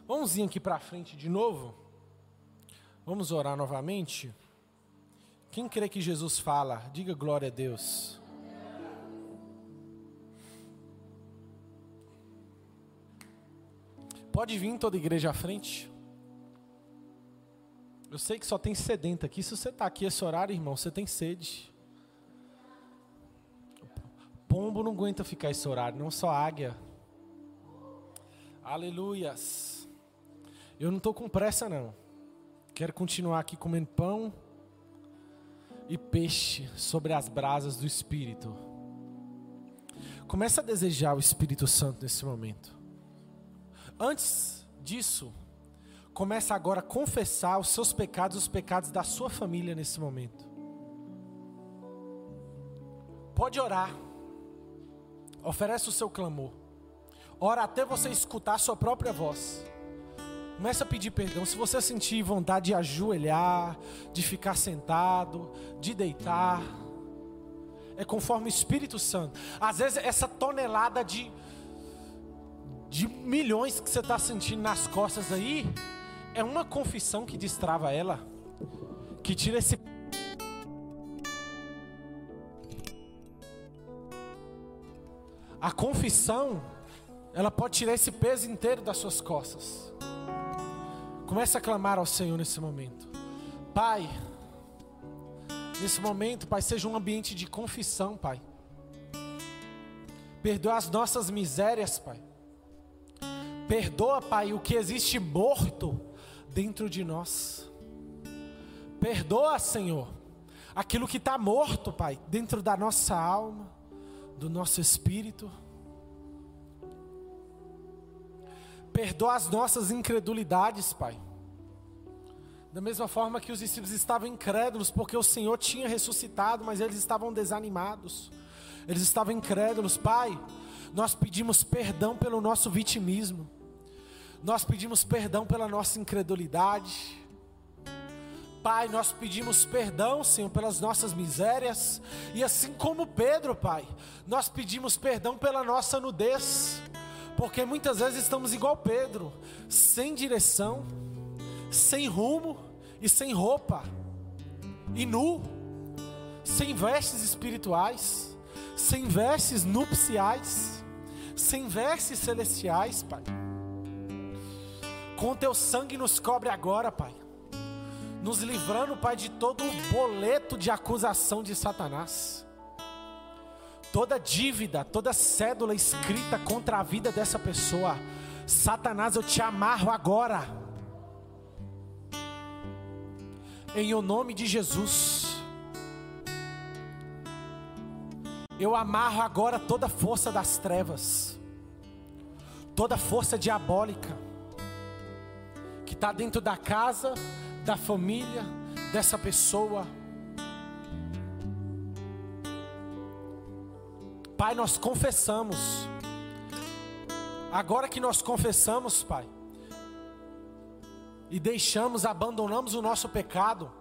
Vamos vir aqui para frente de novo. Vamos orar novamente. Quem crê que Jesus fala, diga glória a Deus. Pode vir toda a igreja à frente. Eu sei que só tem sedento aqui. Se você está aqui esse horário, irmão, você tem sede. Pombo não aguenta ficar esse horário, não só águia. Aleluias. Eu não estou com pressa, não. Quero continuar aqui comendo pão e peixe sobre as brasas do Espírito. Começa a desejar o Espírito Santo nesse momento. Antes disso, começa agora a confessar os seus pecados, os pecados da sua família nesse momento. Pode orar. Oferece o seu clamor. Ora até você escutar a sua própria voz. Começa a pedir perdão. Se você sentir vontade de ajoelhar, de ficar sentado, de deitar, é conforme o Espírito Santo. Às vezes essa tonelada de de milhões que você está sentindo nas costas aí é uma confissão que destrava ela, que tira esse a confissão, ela pode tirar esse peso inteiro das suas costas. Comece a clamar ao Senhor nesse momento. Pai, nesse momento, Pai, seja um ambiente de confissão, Pai. Perdoa as nossas misérias, Pai. Perdoa, Pai, o que existe morto dentro de nós. Perdoa, Senhor, aquilo que está morto, Pai, dentro da nossa alma, do nosso espírito. Perdoa as nossas incredulidades, Pai. Da mesma forma que os discípulos estavam incrédulos, porque o Senhor tinha ressuscitado, mas eles estavam desanimados. Eles estavam incrédulos, Pai. Nós pedimos perdão pelo nosso vitimismo. Nós pedimos perdão pela nossa incredulidade. Pai, nós pedimos perdão, Senhor, pelas nossas misérias. E assim como Pedro, Pai, nós pedimos perdão pela nossa nudez. Porque muitas vezes estamos igual Pedro, sem direção, sem rumo e sem roupa, e nu, sem vestes espirituais, sem vestes nupciais, sem vestes celestiais, Pai. Com teu sangue nos cobre agora, Pai. Nos livrando, Pai, de todo o boleto de acusação de Satanás toda dívida, toda cédula escrita contra a vida dessa pessoa, Satanás, eu te amarro agora, em o nome de Jesus. Eu amarro agora toda força das trevas, toda força diabólica, que está dentro da casa, da família, dessa pessoa Pai, nós confessamos. Agora que nós confessamos, Pai, e deixamos, abandonamos o nosso pecado,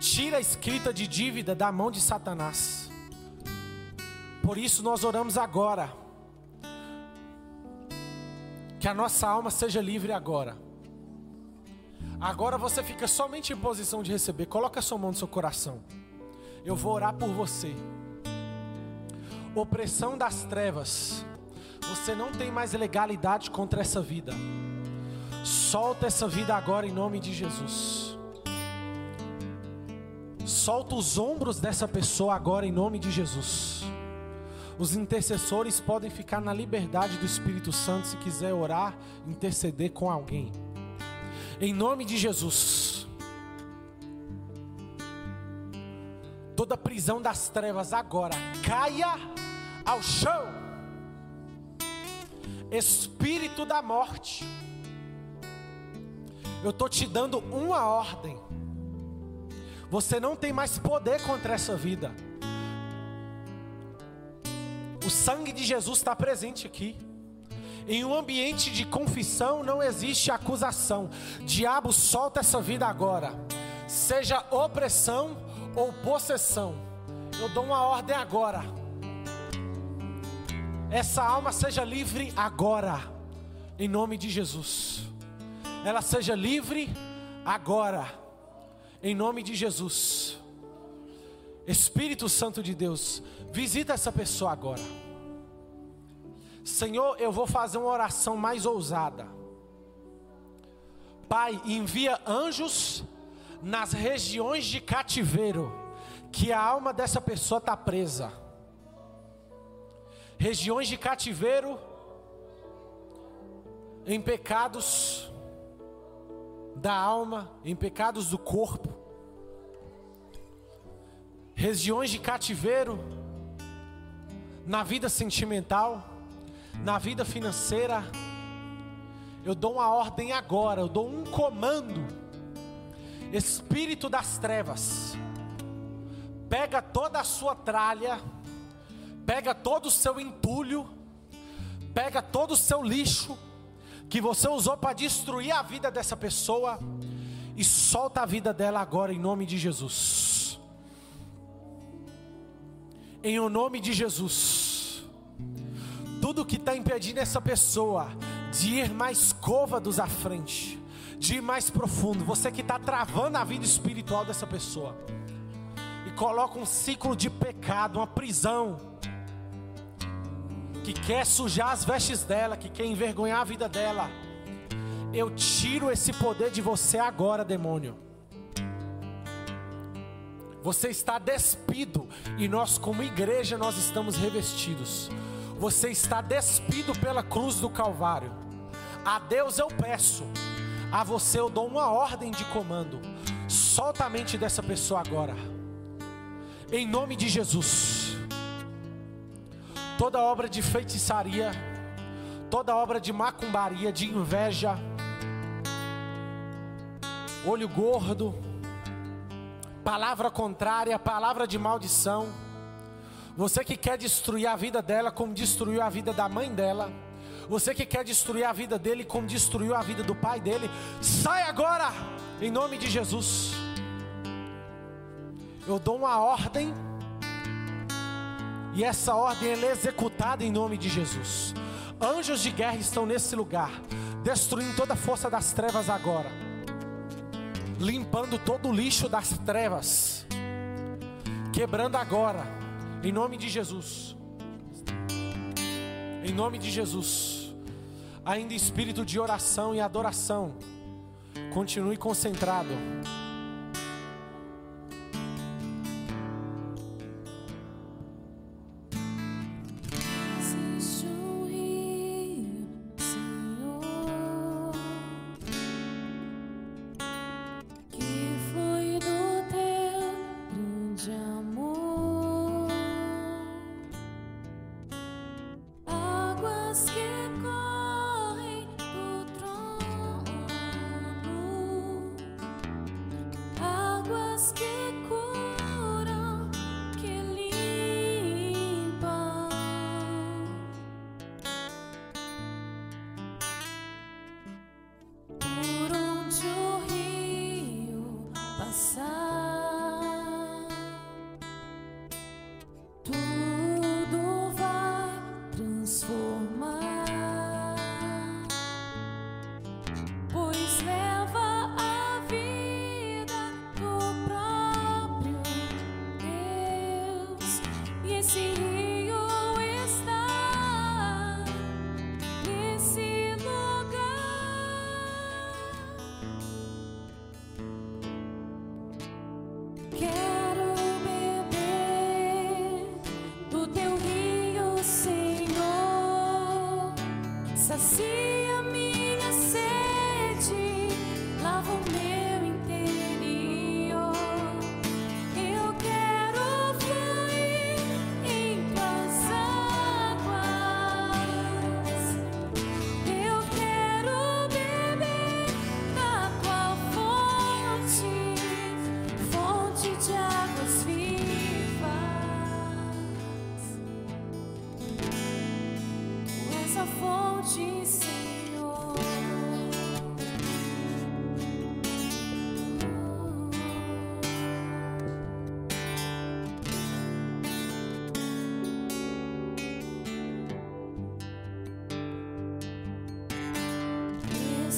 tira a escrita de dívida da mão de Satanás. Por isso nós oramos agora. Que a nossa alma seja livre agora. Agora você fica somente em posição de receber. Coloca a sua mão no seu coração. Eu vou orar por você opressão das trevas. Você não tem mais legalidade contra essa vida. Solta essa vida agora em nome de Jesus. Solta os ombros dessa pessoa agora em nome de Jesus. Os intercessores podem ficar na liberdade do Espírito Santo se quiser orar, interceder com alguém. Em nome de Jesus. Toda prisão das trevas agora caia ao chão. Espírito da morte. Eu estou te dando uma ordem. Você não tem mais poder contra essa vida. O sangue de Jesus está presente aqui. Em um ambiente de confissão não existe acusação. Diabo, solta essa vida agora. Seja opressão ou possessão. Eu dou uma ordem agora. Essa alma seja livre agora. Em nome de Jesus. Ela seja livre agora. Em nome de Jesus. Espírito Santo de Deus, visita essa pessoa agora. Senhor, eu vou fazer uma oração mais ousada. Pai, envia anjos nas regiões de cativeiro que a alma dessa pessoa está presa. Regiões de cativeiro em pecados da alma, em pecados do corpo regiões de cativeiro, na vida sentimental, na vida financeira. Eu dou uma ordem agora, eu dou um comando. Espírito das trevas, pega toda a sua tralha, pega todo o seu entulho, pega todo o seu lixo que você usou para destruir a vida dessa pessoa e solta a vida dela agora em nome de Jesus em o nome de Jesus. Tudo que está impedindo essa pessoa de ir mais côvados à frente, de ir mais profundo, você que está travando a vida espiritual dessa pessoa, e coloca um ciclo de pecado, uma prisão, que quer sujar as vestes dela, que quer envergonhar a vida dela. Eu tiro esse poder de você agora, demônio. Você está despido e nós como igreja nós estamos revestidos. Você está despido pela cruz do Calvário. A Deus eu peço, a você eu dou uma ordem de comando. Solta a mente dessa pessoa agora. Em nome de Jesus. Toda obra de feitiçaria, toda obra de macumbaria, de inveja, olho gordo, palavra contrária, palavra de maldição. Você que quer destruir a vida dela, como destruiu a vida da mãe dela. Você que quer destruir a vida dele, como destruiu a vida do pai dele. Sai agora, em nome de Jesus. Eu dou uma ordem, e essa ordem é executada em nome de Jesus. Anjos de guerra estão nesse lugar, destruindo toda a força das trevas agora limpando todo o lixo das trevas, quebrando agora, em nome de Jesus. Em nome de Jesus. Ainda espírito de oração e adoração. Continue concentrado.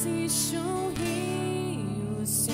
existe um rio.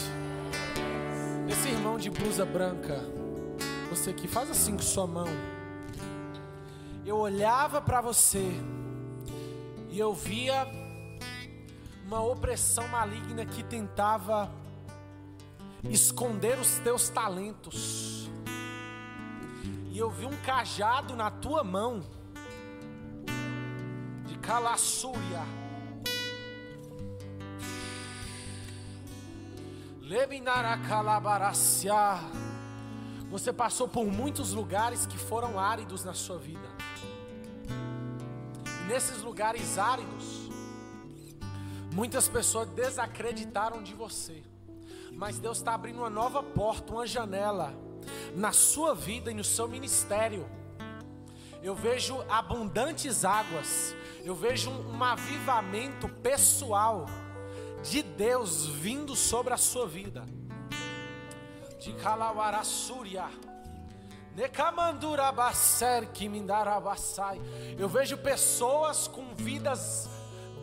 Blusa branca, você que faz assim com sua mão. Eu olhava para você e eu via uma opressão maligna que tentava esconder os teus talentos. E eu vi um cajado na tua mão de calassúria. Você passou por muitos lugares que foram áridos na sua vida. E nesses lugares áridos, muitas pessoas desacreditaram de você. Mas Deus está abrindo uma nova porta, uma janela na sua vida e no seu ministério. Eu vejo abundantes águas, eu vejo um avivamento pessoal de Deus vindo sobre a sua vida. De Kalawarassúria. Eu vejo pessoas com vidas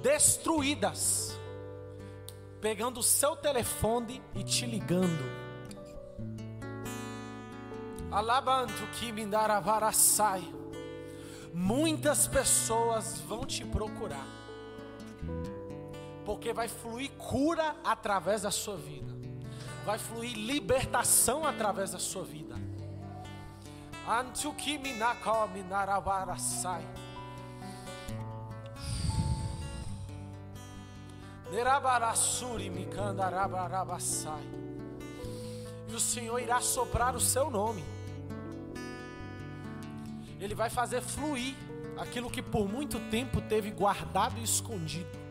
destruídas pegando o seu telefone e te ligando. Alabanto que. Muitas pessoas vão te procurar. Porque vai fluir cura através da sua vida. Vai fluir libertação através da sua vida. E o Senhor irá soprar o seu nome. Ele vai fazer fluir aquilo que por muito tempo teve guardado e escondido.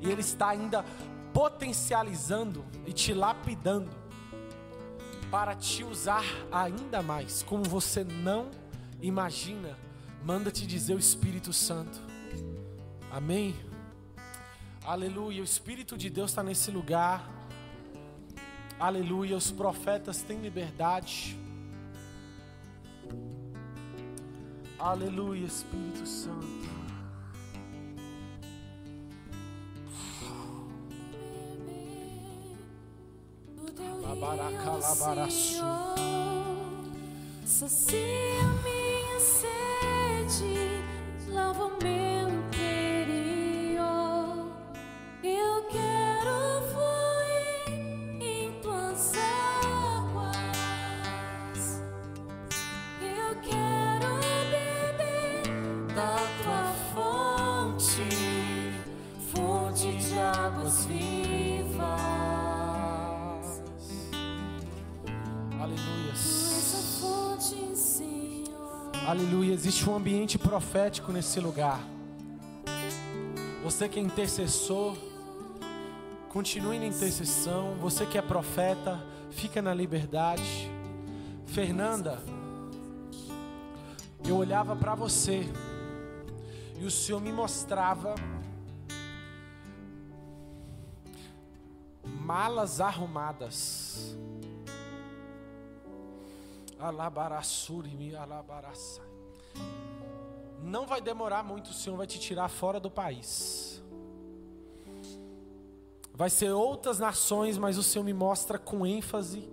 E Ele está ainda potencializando e te lapidando para te usar ainda mais, como você não imagina. Manda te dizer o Espírito Santo. Amém. Aleluia. O Espírito de Deus está nesse lugar. Aleluia. Os profetas têm liberdade. Aleluia, Espírito Santo. Labaracalabaraçu. Sacia minha sede, lava o meu Aleluia. Existe um ambiente profético nesse lugar. Você que é intercessor, continue na intercessão. Você que é profeta, fica na liberdade. Fernanda, eu olhava para você e o Senhor me mostrava malas arrumadas. Não vai demorar muito, o Senhor vai te tirar fora do país. Vai ser outras nações, mas o Senhor me mostra com ênfase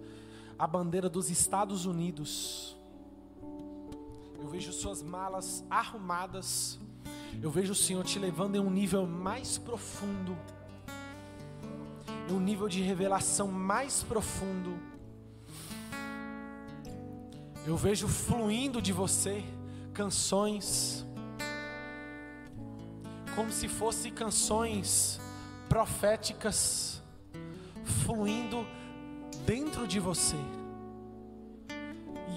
a bandeira dos Estados Unidos. Eu vejo suas malas arrumadas. Eu vejo o Senhor te levando em um nível mais profundo. Em um nível de revelação mais profundo. Eu vejo fluindo de você canções, como se fossem canções proféticas, fluindo dentro de você.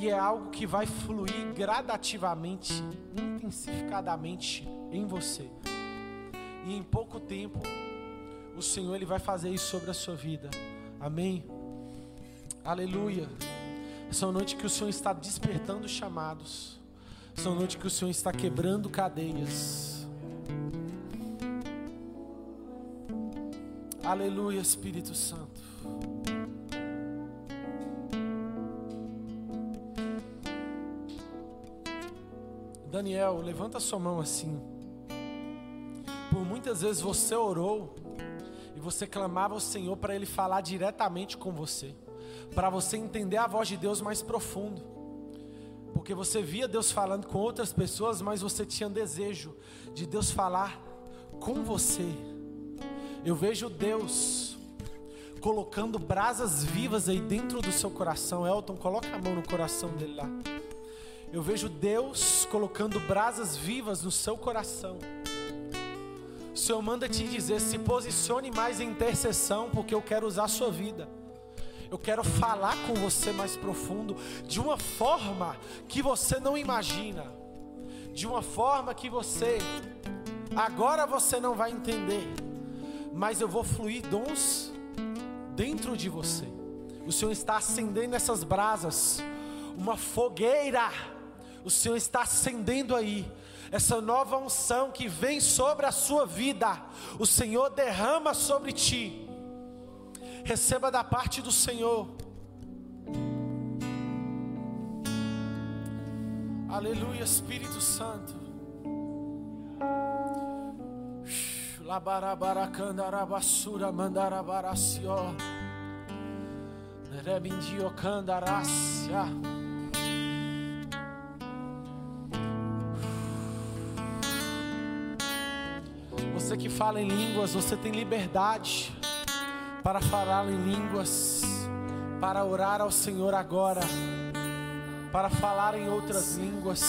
E é algo que vai fluir gradativamente, intensificadamente em você. E em pouco tempo, o Senhor ele vai fazer isso sobre a sua vida. Amém. Aleluia. Essa é uma noite que o Senhor está despertando chamados. Essa é uma noite que o Senhor está quebrando cadeias. Aleluia, Espírito Santo. Daniel, levanta sua mão assim. Por muitas vezes você orou e você clamava ao Senhor para Ele falar diretamente com você para você entender a voz de Deus mais profundo. Porque você via Deus falando com outras pessoas, mas você tinha desejo de Deus falar com você. Eu vejo Deus colocando brasas vivas aí dentro do seu coração. Elton, coloca a mão no coração dele lá. Eu vejo Deus colocando brasas vivas no seu coração. O Senhor manda te dizer: se posicione mais em intercessão, porque eu quero usar a sua vida. Eu quero falar com você mais profundo, de uma forma que você não imagina, de uma forma que você, agora você não vai entender, mas eu vou fluir dons dentro de você. O Senhor está acendendo essas brasas, uma fogueira. O Senhor está acendendo aí essa nova unção que vem sobre a sua vida. O Senhor derrama sobre ti receba da parte do Senhor. Aleluia, Espírito Santo. Labarabaracandarabasura mandarabaració. Nerebindio candarácia. Você que fala em línguas, você tem liberdade para falar em línguas, para orar ao Senhor agora, para falar em outras línguas.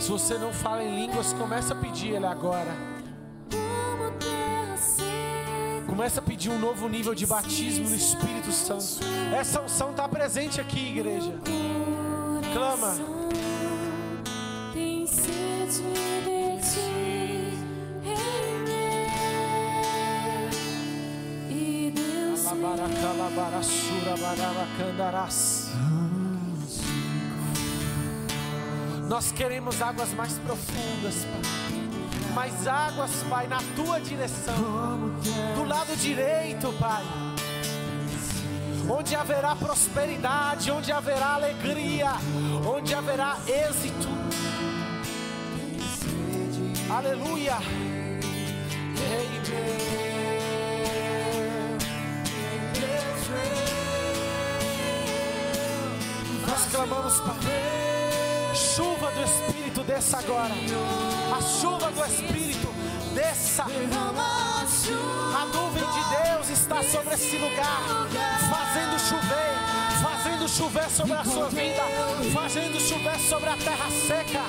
Se você não fala em línguas, começa a pedir Ele agora. Começa a pedir um novo nível de batismo no Espírito Santo. Essa unção está presente aqui, igreja. Clama. Nós queremos águas mais profundas, Pai. Mais águas, Pai, na tua direção. Do lado direito, Pai. Onde haverá prosperidade, onde haverá alegria, onde haverá êxito. Aleluia. Clamamos, Pai. Chuva do Espírito desça agora. A chuva do Espírito desça. A nuvem de Deus está sobre esse lugar, fazendo chover, fazendo chover sobre a sua vida, fazendo chover sobre a terra seca,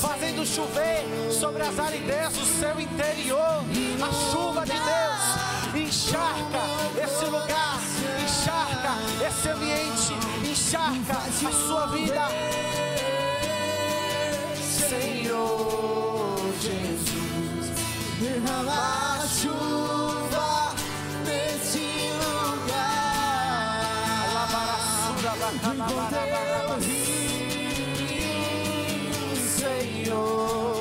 fazendo chover sobre as aridez do seu interior. A chuva de Deus encharca esse lugar, encharca esse ambiente, encharca a sua vida. Senhor Jesus, derrama a chuva nesse lugar. Senhor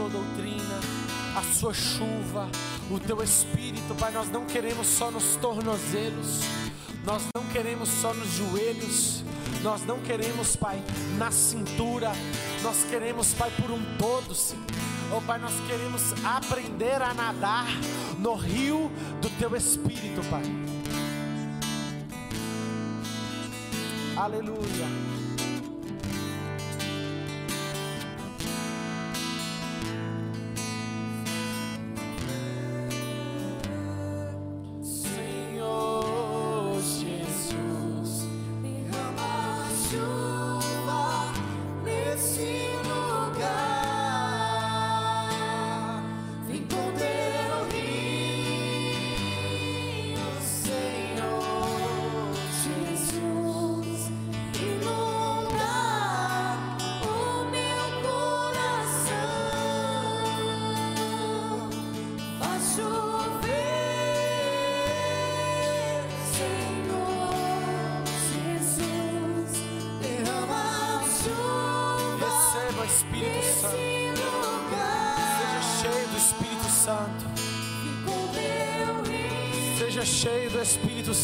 sua doutrina, a sua chuva, o teu espírito, Pai. Nós não queremos só nos tornozelos, nós não queremos só nos joelhos, nós não queremos, Pai, na cintura, nós queremos, Pai, por um todo, Senhor. Oh Pai, nós queremos aprender a nadar no rio do Teu Espírito, Pai. Aleluia.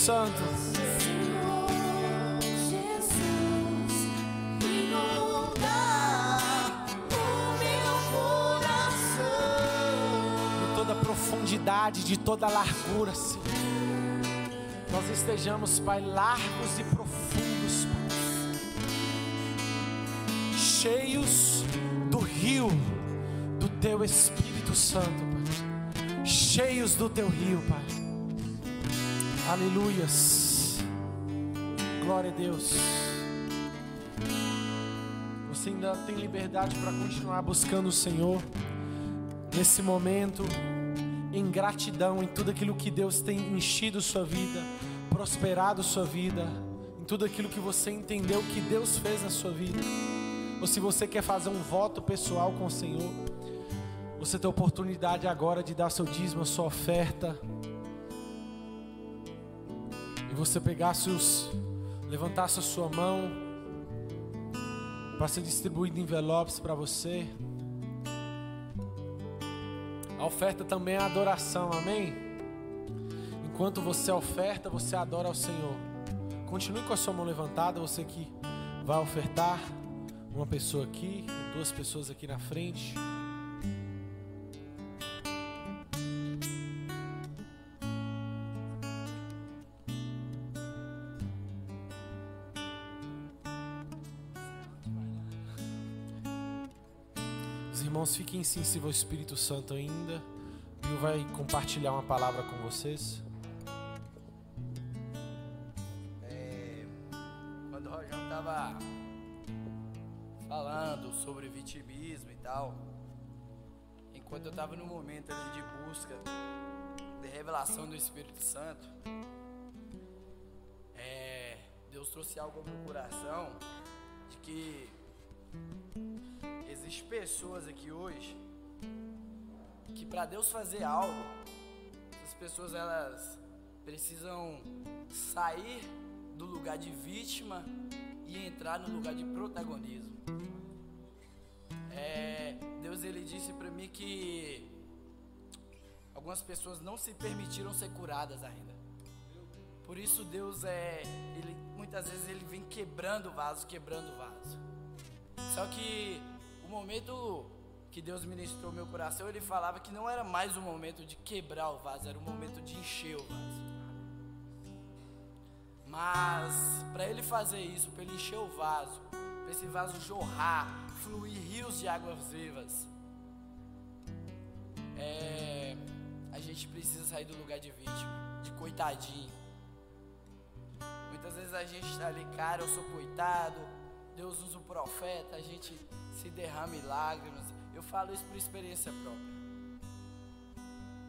Santo. De toda a profundidade, de toda a largura, Senhor. Nós estejamos, Pai, largos e profundos, Pai. Cheios do rio do Teu Espírito Santo, Pai. Cheios do Teu rio, Pai. Aleluias. Glória a Deus. Você ainda tem liberdade para continuar buscando o Senhor nesse momento, em gratidão em tudo aquilo que Deus tem enchido sua vida, prosperado sua vida, em tudo aquilo que você entendeu que Deus fez na sua vida. Ou se você quer fazer um voto pessoal com o Senhor, você tem a oportunidade agora de dar seu dízimo, a sua oferta. Você pegasse os. levantasse a sua mão para ser distribuído envelopes para você. A oferta também é adoração, amém? Enquanto você oferta, você adora ao Senhor. Continue com a sua mão levantada, você que vai ofertar. Uma pessoa aqui, duas pessoas aqui na frente. Fiquem sensíveis ao Espírito Santo ainda. Bill vai compartilhar uma palavra com vocês. É, quando o Rojão tava falando sobre vitimismo e tal, enquanto eu tava no momento ali de busca de revelação do Espírito Santo, é, Deus trouxe algo ao meu coração de que existem pessoas aqui hoje que para Deus fazer algo, essas pessoas elas precisam sair do lugar de vítima e entrar no lugar de protagonismo. É, Deus ele disse para mim que algumas pessoas não se permitiram ser curadas ainda. Por isso Deus é, ele muitas vezes ele vem quebrando vaso, quebrando vaso. Só que o momento que Deus ministrou meu coração, ele falava que não era mais o momento de quebrar o vaso, era o momento de encher o vaso. Mas para ele fazer isso, para ele encher o vaso, para esse vaso jorrar, fluir rios de águas vivas, é, a gente precisa sair do lugar de vítima, de coitadinho. Muitas vezes a gente está ali, cara, eu sou coitado, Deus usa o profeta, a gente se derrama em lágrimas. Eu falo isso por experiência própria.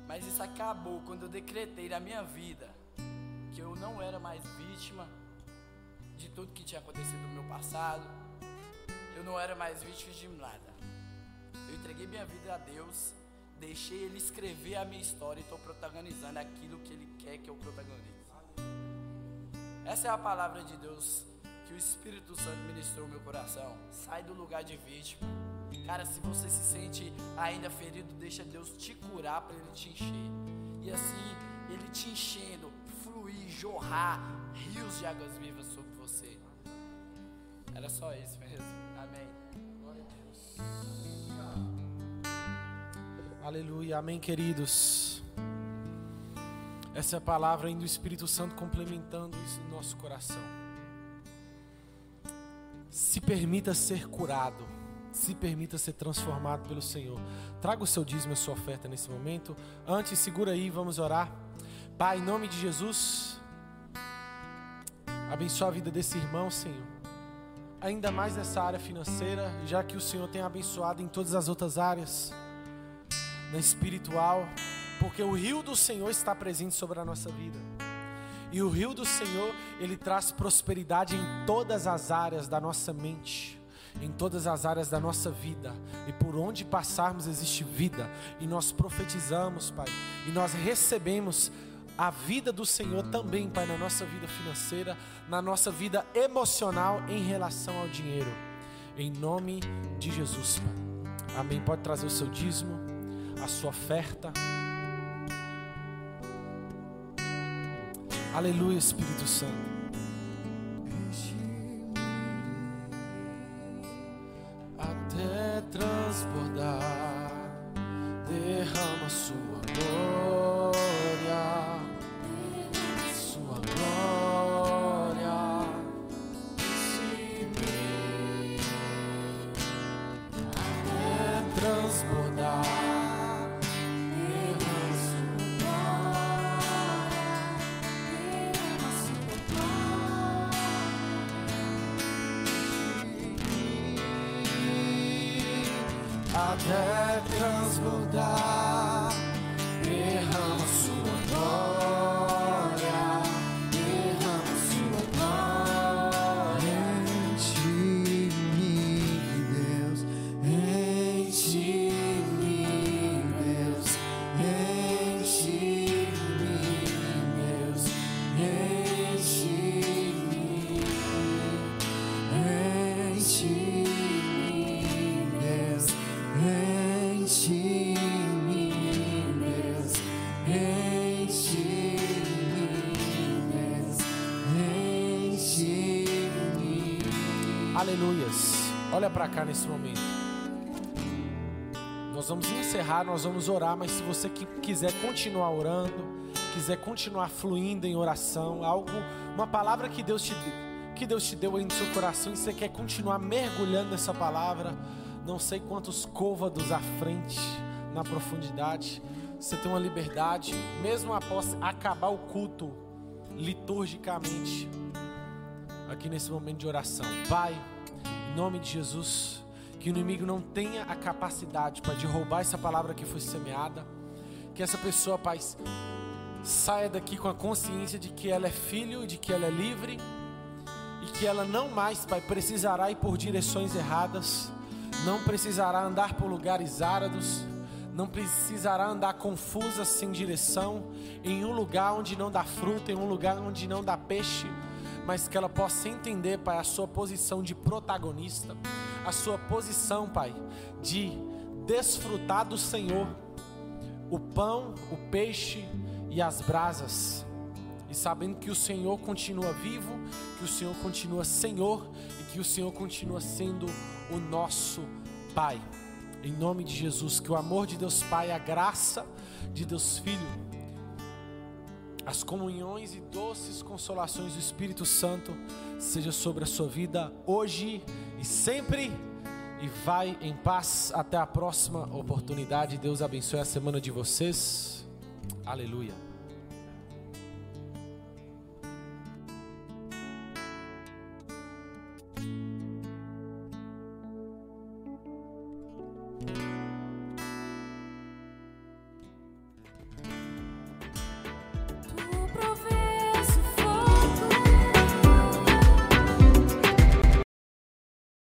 Mas isso acabou quando eu decretei na minha vida que eu não era mais vítima de tudo que tinha acontecido no meu passado. Eu não era mais vítima de nada. Eu entreguei minha vida a Deus, deixei Ele escrever a minha história e estou protagonizando aquilo que Ele quer que eu protagonize. Essa é a palavra de Deus que o Espírito Santo ministrou meu coração. Sai do lugar de vítima. Cara, se você se sente ainda ferido, deixa Deus te curar para Ele te encher. E assim, Ele te enchendo, fluir, jorrar rios de águas vivas sobre você. Era só isso mesmo. Amém. Glória a Deus. Aleluia, amém, queridos. Essa é a palavra ainda do Espírito Santo complementando isso no nosso coração. Se permita ser curado, se permita ser transformado pelo Senhor. Traga o seu dízimo e a sua oferta nesse momento. Antes, segura aí, vamos orar. Pai, em nome de Jesus, abençoa a vida desse irmão, Senhor. Ainda mais nessa área financeira, já que o Senhor tem abençoado em todas as outras áreas, na espiritual, porque o rio do Senhor está presente sobre a nossa vida. E o rio do Senhor, ele traz prosperidade em todas as áreas da nossa mente, em todas as áreas da nossa vida. E por onde passarmos existe vida. E nós profetizamos, Pai, e nós recebemos a vida do Senhor também, Pai, na nossa vida financeira, na nossa vida emocional em relação ao dinheiro. Em nome de Jesus, Pai. Amém. Pode trazer o seu dízimo, a sua oferta. Aleluia, Espírito Santo. Até transbordar, Olha para cá nesse momento. Nós vamos encerrar, nós vamos orar, mas se você quiser continuar orando, quiser continuar fluindo em oração, algo, uma palavra que Deus te que Deus te deu aí no seu coração e você quer continuar mergulhando nessa palavra, não sei quantos côvados à frente, na profundidade. Você tem uma liberdade, mesmo após acabar o culto, liturgicamente, aqui nesse momento de oração. Pai, em nome de Jesus, que o inimigo não tenha a capacidade para de roubar essa palavra que foi semeada, que essa pessoa, Pai, saia daqui com a consciência de que ela é filho, de que ela é livre. E que ela não mais, Pai, precisará ir por direções erradas, não precisará andar por lugares áridos, não precisará andar confusa sem direção, em um lugar onde não dá fruta, em um lugar onde não dá peixe, mas que ela possa entender, Pai, a sua posição de protagonista, a sua posição, Pai, de desfrutar do Senhor, o pão, o peixe e as brasas, e sabendo que o Senhor continua vivo, que o Senhor continua Senhor e que o Senhor continua sendo o nosso Pai. Em nome de Jesus, que o amor de Deus Pai, a graça de Deus Filho, as comunhões e doces consolações do Espírito Santo seja sobre a sua vida hoje e sempre. E vai em paz até a próxima oportunidade. Deus abençoe a semana de vocês. Aleluia.